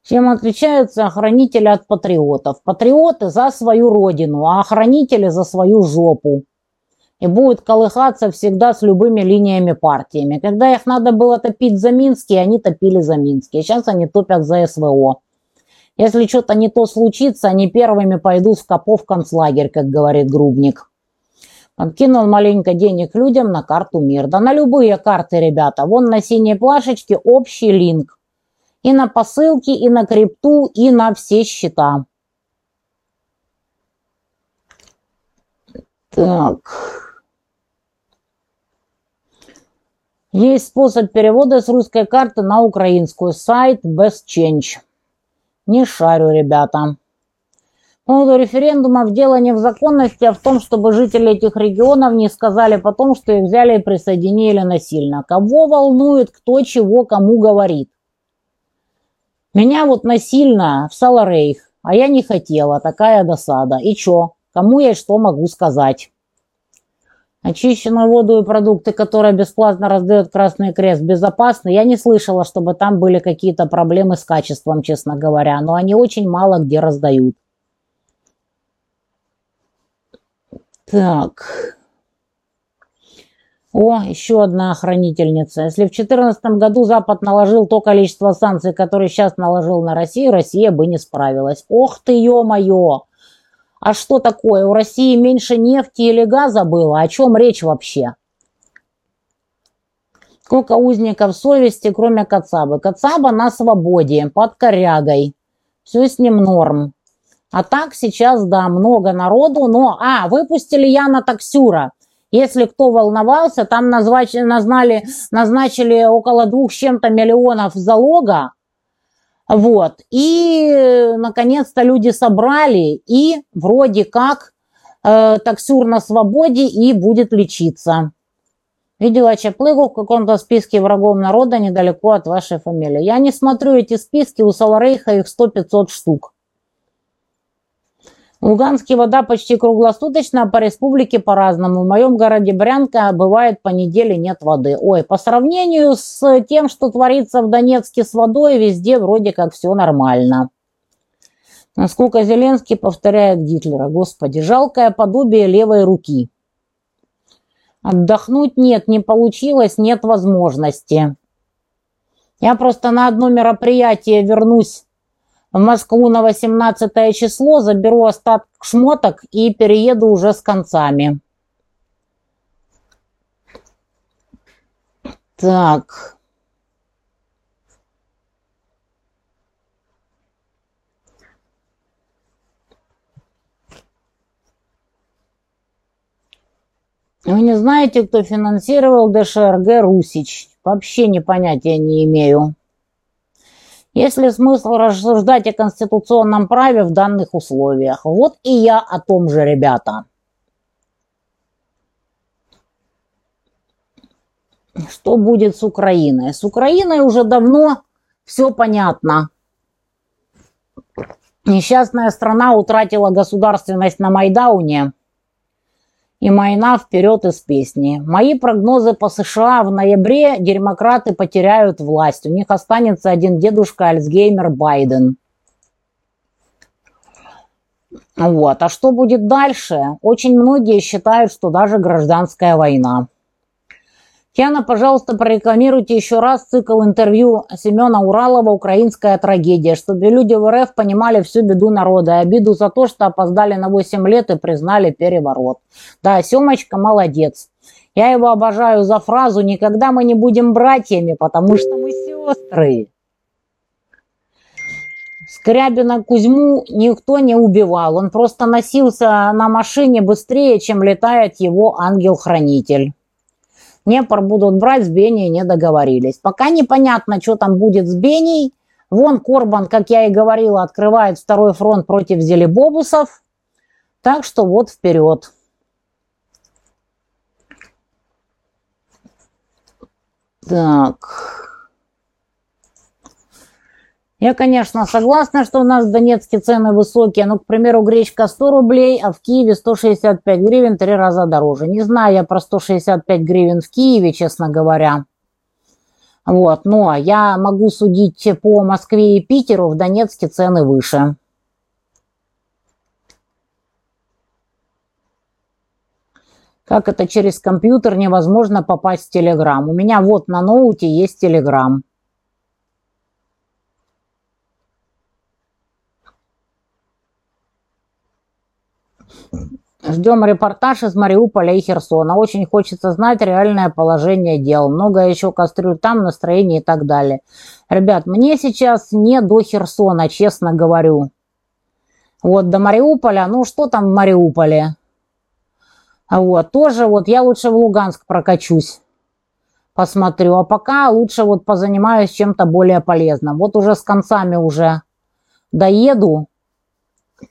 Чем отличаются охранители от патриотов? Патриоты за свою родину, а охранители за свою жопу. И будут колыхаться всегда с любыми линиями партиями. Когда их надо было топить за Минский, они топили за Минский. Сейчас они топят за СВО. Если что-то не то случится, они первыми пойдут в Копов концлагерь, как говорит Грубник. Подкинул маленько денег людям на карту МИР. Да на любые карты, ребята. Вон на синей плашечке общий линк. И на посылки, и на крипту, и на все счета. Так. Есть способ перевода с русской карты на украинскую. Сайт Best Change. Не шарю, ребята. По поводу референдумов дело не в законности, а в том, чтобы жители этих регионов не сказали потом, что их взяли и присоединили насильно. Кого волнует, кто чего кому говорит? Меня вот насильно в Саларейх, а я не хотела, такая досада. И чё? Кому я что могу сказать? Очищенную воду и продукты, которые бесплатно раздает Красный Крест, безопасны. Я не слышала, чтобы там были какие-то проблемы с качеством, честно говоря, но они очень мало где раздают. Так. О, еще одна охранительница. Если в 2014 году Запад наложил то количество санкций, которые сейчас наложил на Россию, Россия бы не справилась. Ох ты, ё-моё! А что такое? У России меньше нефти или газа было? О чем речь вообще? Сколько узников совести, кроме Кацабы? Кацаба на свободе, под корягой. Все с ним норм. А так сейчас, да, много народу, но... А, выпустили Яна Таксюра. Если кто волновался, там назнач, назнали, назначили около двух с чем-то миллионов залога. Вот. И, наконец-то, люди собрали, и вроде как э, таксюр на свободе и будет лечиться. Видела Чаплыгу в каком-то списке врагов народа недалеко от вашей фамилии. Я не смотрю эти списки, у Саларейха их 100-500 штук. В Луганске вода почти круглосуточно, а по республике по-разному. В моем городе Брянка бывает по неделе нет воды. Ой, по сравнению с тем, что творится в Донецке с водой, везде вроде как все нормально. Насколько Зеленский повторяет Гитлера. Господи, жалкое подобие левой руки. Отдохнуть нет, не получилось, нет возможности. Я просто на одно мероприятие вернусь в Москву на 18 число, заберу остаток шмоток и перееду уже с концами. Так. Вы не знаете, кто финансировал ДШРГ «Русич»? Вообще не понятия не имею. Есть ли смысл рассуждать о конституционном праве в данных условиях? Вот и я о том же, ребята. Что будет с Украиной? С Украиной уже давно все понятно. Несчастная страна утратила государственность на Майдауне – и Майна вперед из песни. Мои прогнозы по США в ноябре демократы потеряют власть. У них останется один дедушка Альцгеймер Байден. Вот. А что будет дальше? Очень многие считают, что даже гражданская война. Тиана, пожалуйста, прорекламируйте еще раз цикл интервью Семена Уралова «Украинская трагедия», чтобы люди в РФ понимали всю беду народа и обиду за то, что опоздали на 8 лет и признали переворот. Да, Семочка молодец. Я его обожаю за фразу «Никогда мы не будем братьями, потому что мы сестры». Скрябина Кузьму никто не убивал. Он просто носился на машине быстрее, чем летает его ангел-хранитель. Днепр будут брать, с Бенией не договорились. Пока непонятно, что там будет с Бенией. Вон Корбан, как я и говорила, открывает второй фронт против зелебобусов. Так что вот вперед. Так. Я, конечно, согласна, что у нас в Донецке цены высокие. Ну, к примеру, гречка 100 рублей, а в Киеве 165 гривен, три раза дороже. Не знаю я про 165 гривен в Киеве, честно говоря. Вот, но я могу судить по Москве и Питеру, в Донецке цены выше. Как это через компьютер невозможно попасть в Телеграм? У меня вот на ноуте есть Телеграм. Ждем репортаж из Мариуполя и Херсона. Очень хочется знать реальное положение дел. Много еще кастрюль там, настроение и так далее. Ребят, мне сейчас не до Херсона, честно говорю. Вот до Мариуполя, ну что там в Мариуполе? Вот, тоже вот я лучше в Луганск прокачусь, посмотрю. А пока лучше вот позанимаюсь чем-то более полезным. Вот уже с концами уже доеду,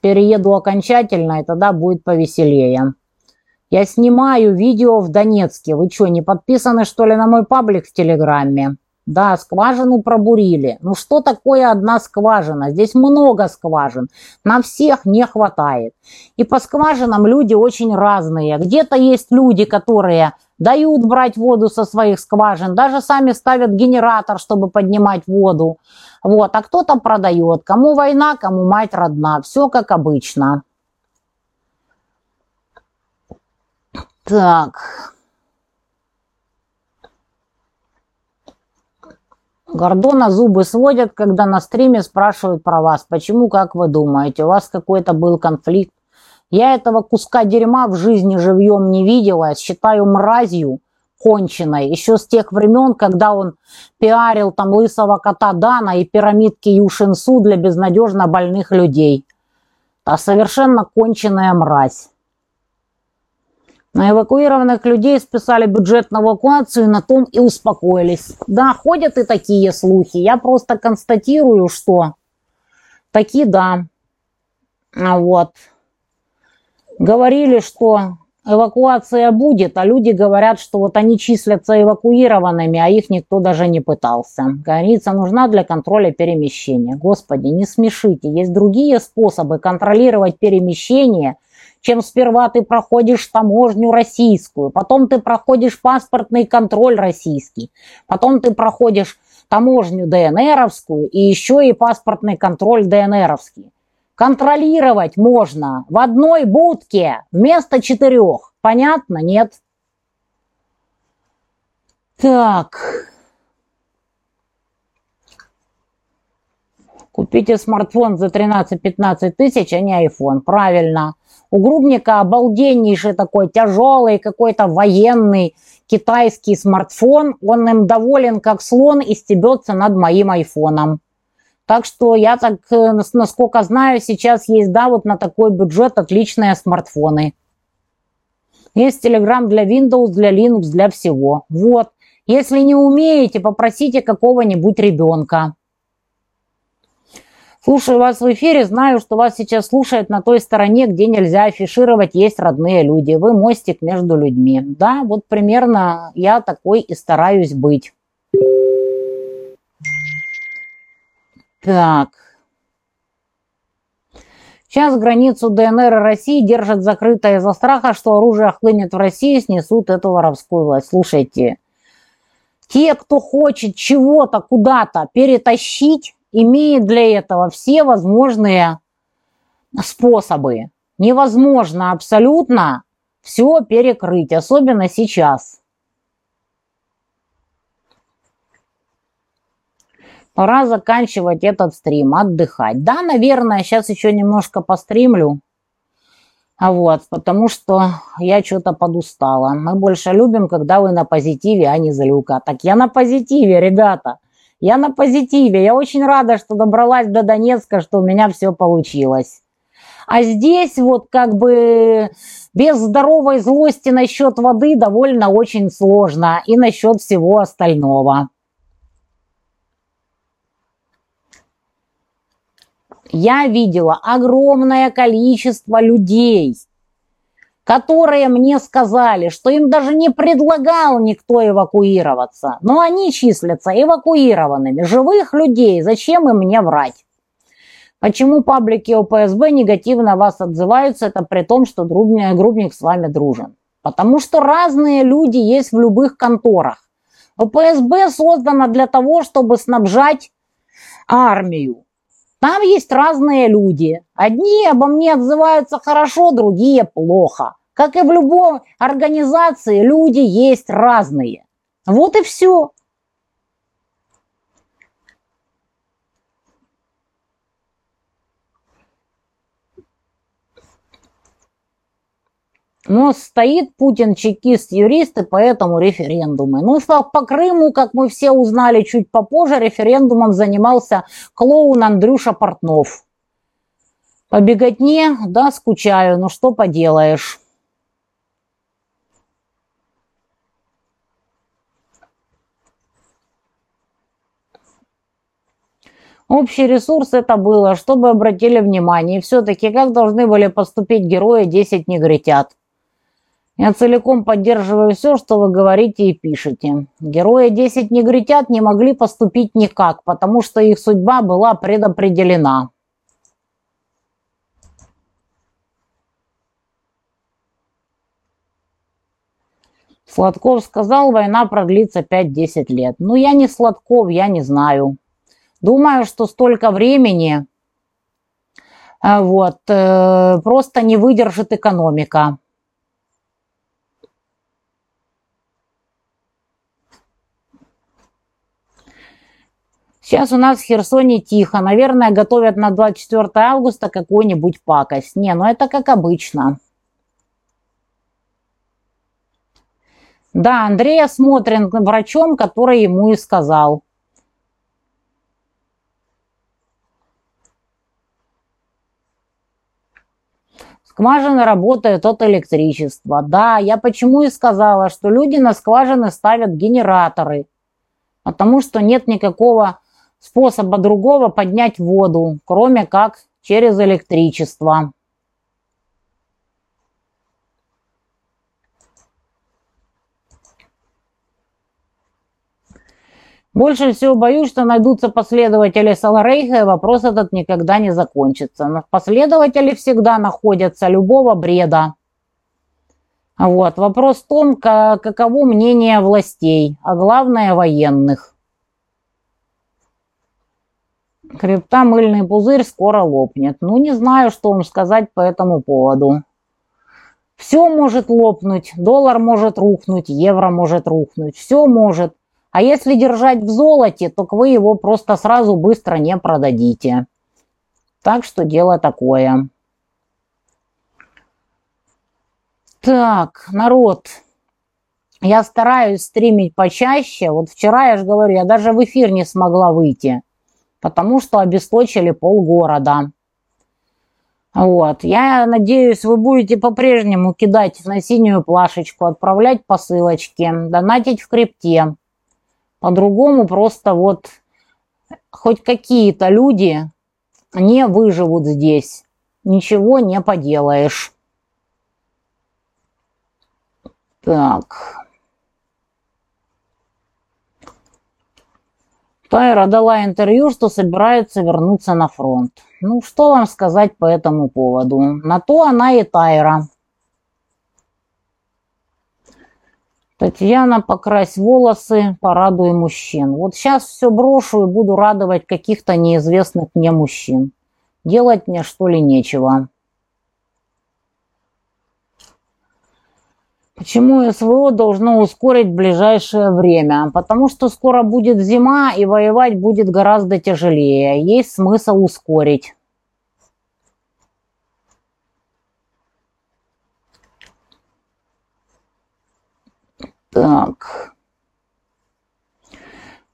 перееду окончательно, и тогда будет повеселее. Я снимаю видео в Донецке. Вы что, не подписаны, что ли, на мой паблик в Телеграме? Да, скважину пробурили. Ну что такое одна скважина? Здесь много скважин. На всех не хватает. И по скважинам люди очень разные. Где-то есть люди, которые дают брать воду со своих скважин, даже сами ставят генератор, чтобы поднимать воду. Вот, а кто-то продает. Кому война, кому мать родна. Все как обычно. Так. Гордона зубы сводят, когда на стриме спрашивают про вас. Почему, как вы думаете, у вас какой-то был конфликт? Я этого куска дерьма в жизни живьем не видела, считаю мразью, конченой. Еще с тех времен, когда он пиарил там лысого кота Дана и пирамидки Юшинсу для безнадежно больных людей. А совершенно конченая мразь. На эвакуированных людей списали бюджет на эвакуацию, на том и успокоились. Да, ходят и такие слухи. Я просто констатирую, что такие, да. А вот. Говорили, что эвакуация будет, а люди говорят, что вот они числятся эвакуированными, а их никто даже не пытался. Граница нужна для контроля перемещения. Господи, не смешите. Есть другие способы контролировать перемещение, чем сперва ты проходишь таможню российскую, потом ты проходишь паспортный контроль российский, потом ты проходишь таможню ДНРовскую и еще и паспортный контроль ДНРовский. Контролировать можно в одной будке вместо четырех. Понятно? Нет? Так. Купите смартфон за 13-15 тысяч, а не iPhone. Правильно. У Грубника обалденнейший такой тяжелый какой-то военный китайский смартфон. Он им доволен как слон и стебется над моим айфоном. Так что я так, э, насколько знаю, сейчас есть, да, вот на такой бюджет отличные смартфоны. Есть Telegram для Windows, для Linux, для всего. Вот. Если не умеете, попросите какого-нибудь ребенка. Слушаю вас в эфире, знаю, что вас сейчас слушают на той стороне, где нельзя афишировать, есть родные люди. Вы мостик между людьми. Да, вот примерно я такой и стараюсь быть. Так. Сейчас границу ДНР и России держат закрытой из-за страха, что оружие хлынет в Россию, снесут эту воровскую власть. Слушайте, те, кто хочет чего-то куда-то перетащить, имеет для этого все возможные способы. Невозможно абсолютно все перекрыть, особенно сейчас. Пора заканчивать этот стрим, отдыхать. Да, наверное, сейчас еще немножко постримлю. А вот, потому что я что-то подустала. Мы больше любим, когда вы на позитиве, а не залюка. Так я на позитиве, ребята. Я на позитиве. Я очень рада, что добралась до Донецка, что у меня все получилось. А здесь вот как бы без здоровой злости насчет воды довольно очень сложно. И насчет всего остального. Я видела огромное количество людей, которые мне сказали, что им даже не предлагал никто эвакуироваться, но они числятся эвакуированными. Живых людей, зачем им мне врать? Почему паблики ОПСБ негативно вас отзываются, это при том, что Грубник, с вами дружен? Потому что разные люди есть в любых конторах. ОПСБ создана для того, чтобы снабжать армию. Там есть разные люди. Одни обо мне отзываются хорошо, другие плохо. Как и в любой организации, люди есть разные. Вот и все. Но стоит Путин чекист, юрист, и поэтому референдумы. Ну, по Крыму, как мы все узнали чуть попозже, референдумом занимался клоун Андрюша Портнов. По беготне, да, скучаю, но что поделаешь. Общий ресурс это было, чтобы обратили внимание. И все-таки как должны были поступить герои 10 негритят? Я целиком поддерживаю все, что вы говорите и пишете. Герои 10 негритят не могли поступить никак, потому что их судьба была предопределена. Сладков сказал, война продлится 5-10 лет. Ну, я не Сладков, я не знаю. Думаю, что столько времени э, вот, э, просто не выдержит экономика. Сейчас у нас в Херсоне тихо. Наверное, готовят на 24 августа какую-нибудь пакость. Не, ну это как обычно. Да, Андрей осмотрен врачом, который ему и сказал. Скважины работают от электричества. Да, я почему и сказала, что люди на скважины ставят генераторы. Потому что нет никакого способа другого поднять воду, кроме как через электричество. Больше всего боюсь, что найдутся последователи Саларейха, и вопрос этот никогда не закончится. Но последователи всегда находятся любого бреда. Вот. Вопрос в том, каково мнение властей, а главное военных. Крипта мыльный пузырь скоро лопнет. Ну, не знаю, что вам сказать по этому поводу. Все может лопнуть, доллар может рухнуть, евро может рухнуть, все может. А если держать в золоте, то вы его просто сразу быстро не продадите. Так что дело такое. Так, народ, я стараюсь стримить почаще. Вот вчера, я же говорю, я даже в эфир не смогла выйти, потому что обесточили полгорода. Вот. Я надеюсь, вы будете по-прежнему кидать на синюю плашечку, отправлять посылочки, донатить в крипте. По-другому просто вот хоть какие-то люди не выживут здесь. Ничего не поделаешь. Так. Тайра дала интервью, что собирается вернуться на фронт. Ну, что вам сказать по этому поводу? На то она и Тайра. Татьяна, покрась волосы, порадуй мужчин. Вот сейчас все брошу и буду радовать каких-то неизвестных мне мужчин. Делать мне что ли нечего. Почему СВО должно ускорить ближайшее время? Потому что скоро будет зима и воевать будет гораздо тяжелее. Есть смысл ускорить. Так.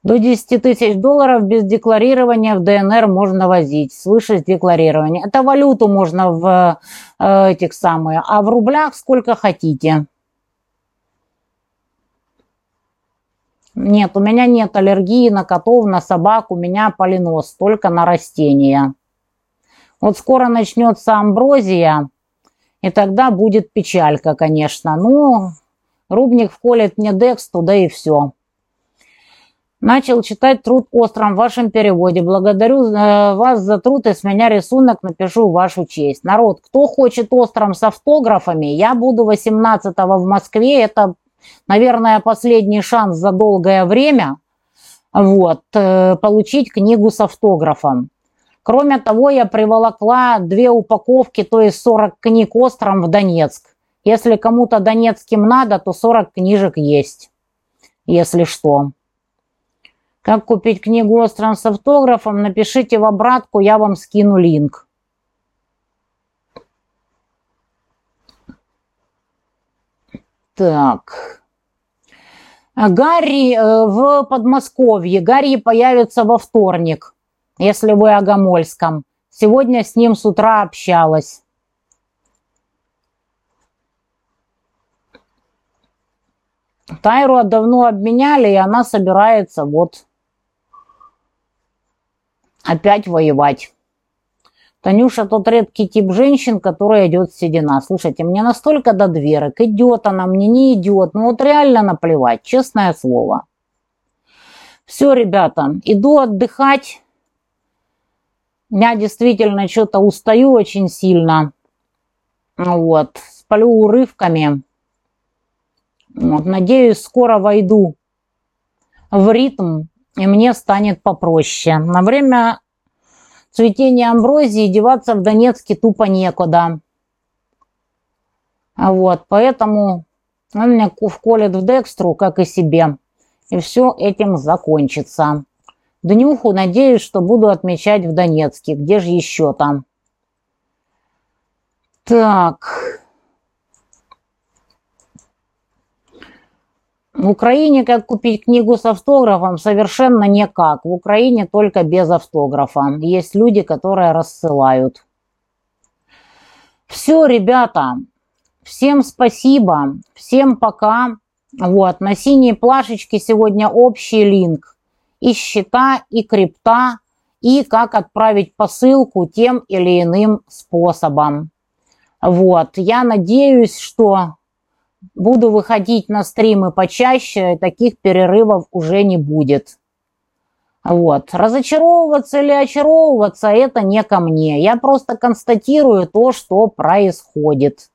До 10 тысяч долларов без декларирования в ДНР можно возить, свыше декларирования. Это валюту можно в э, этих самых, а в рублях сколько хотите. Нет, у меня нет аллергии на котов, на собак, у меня полинос, только на растения. Вот скоро начнется амброзия, и тогда будет печалька, конечно. Ну, Рубник вколет мне декс, туда и все. Начал читать труд остром в вашем переводе. Благодарю э, вас за труд и с меня рисунок напишу в вашу честь. Народ, кто хочет остром с автографами, я буду 18 в Москве. Это, наверное, последний шанс за долгое время вот, э, получить книгу с автографом. Кроме того, я приволокла две упаковки, то есть 40 книг остром в Донецк. Если кому-то донецким надо, то 40 книжек есть, если что. Как купить книгу «Остров» с автографом, напишите в обратку, я вам скину линк. Так. Гарри э, в Подмосковье. Гарри появится во вторник, если вы о Гомольском. Сегодня с ним с утра общалась. Тайру давно обменяли, и она собирается вот опять воевать. Танюша тот редкий тип женщин, который идет седина. Слушайте, мне настолько до дверок. Идет она, мне не идет. Ну вот реально наплевать, честное слово. Все, ребята, иду отдыхать. Я действительно что-то устаю очень сильно. Вот, сплю урывками. Вот, надеюсь, скоро войду в ритм, и мне станет попроще. На время цветения амброзии деваться в Донецке тупо некуда. Вот, поэтому он меня вколет в декстру, как и себе. И все этим закончится. Днюху надеюсь, что буду отмечать в Донецке. Где же еще там? Так. В Украине как купить книгу с автографом? Совершенно никак. В Украине только без автографа. Есть люди, которые рассылают. Все, ребята, всем спасибо, всем пока. Вот, на синей плашечке сегодня общий линк. И счета, и крипта, и как отправить посылку тем или иным способом. Вот, я надеюсь, что буду выходить на стримы почаще, таких перерывов уже не будет. Вот. Разочаровываться или очаровываться – это не ко мне. Я просто констатирую то, что происходит.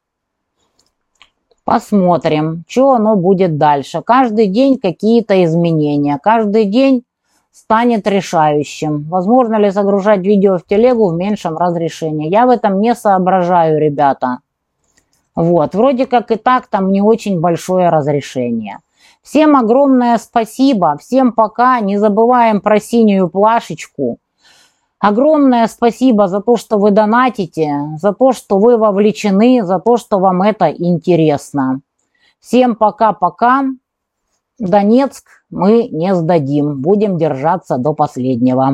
Посмотрим, что оно будет дальше. Каждый день какие-то изменения. Каждый день станет решающим. Возможно ли загружать видео в телегу в меньшем разрешении? Я в этом не соображаю, ребята. Вот, вроде как и так там не очень большое разрешение. Всем огромное спасибо, всем пока, не забываем про синюю плашечку. Огромное спасибо за то, что вы донатите, за то, что вы вовлечены, за то, что вам это интересно. Всем пока-пока. Донецк мы не сдадим, будем держаться до последнего.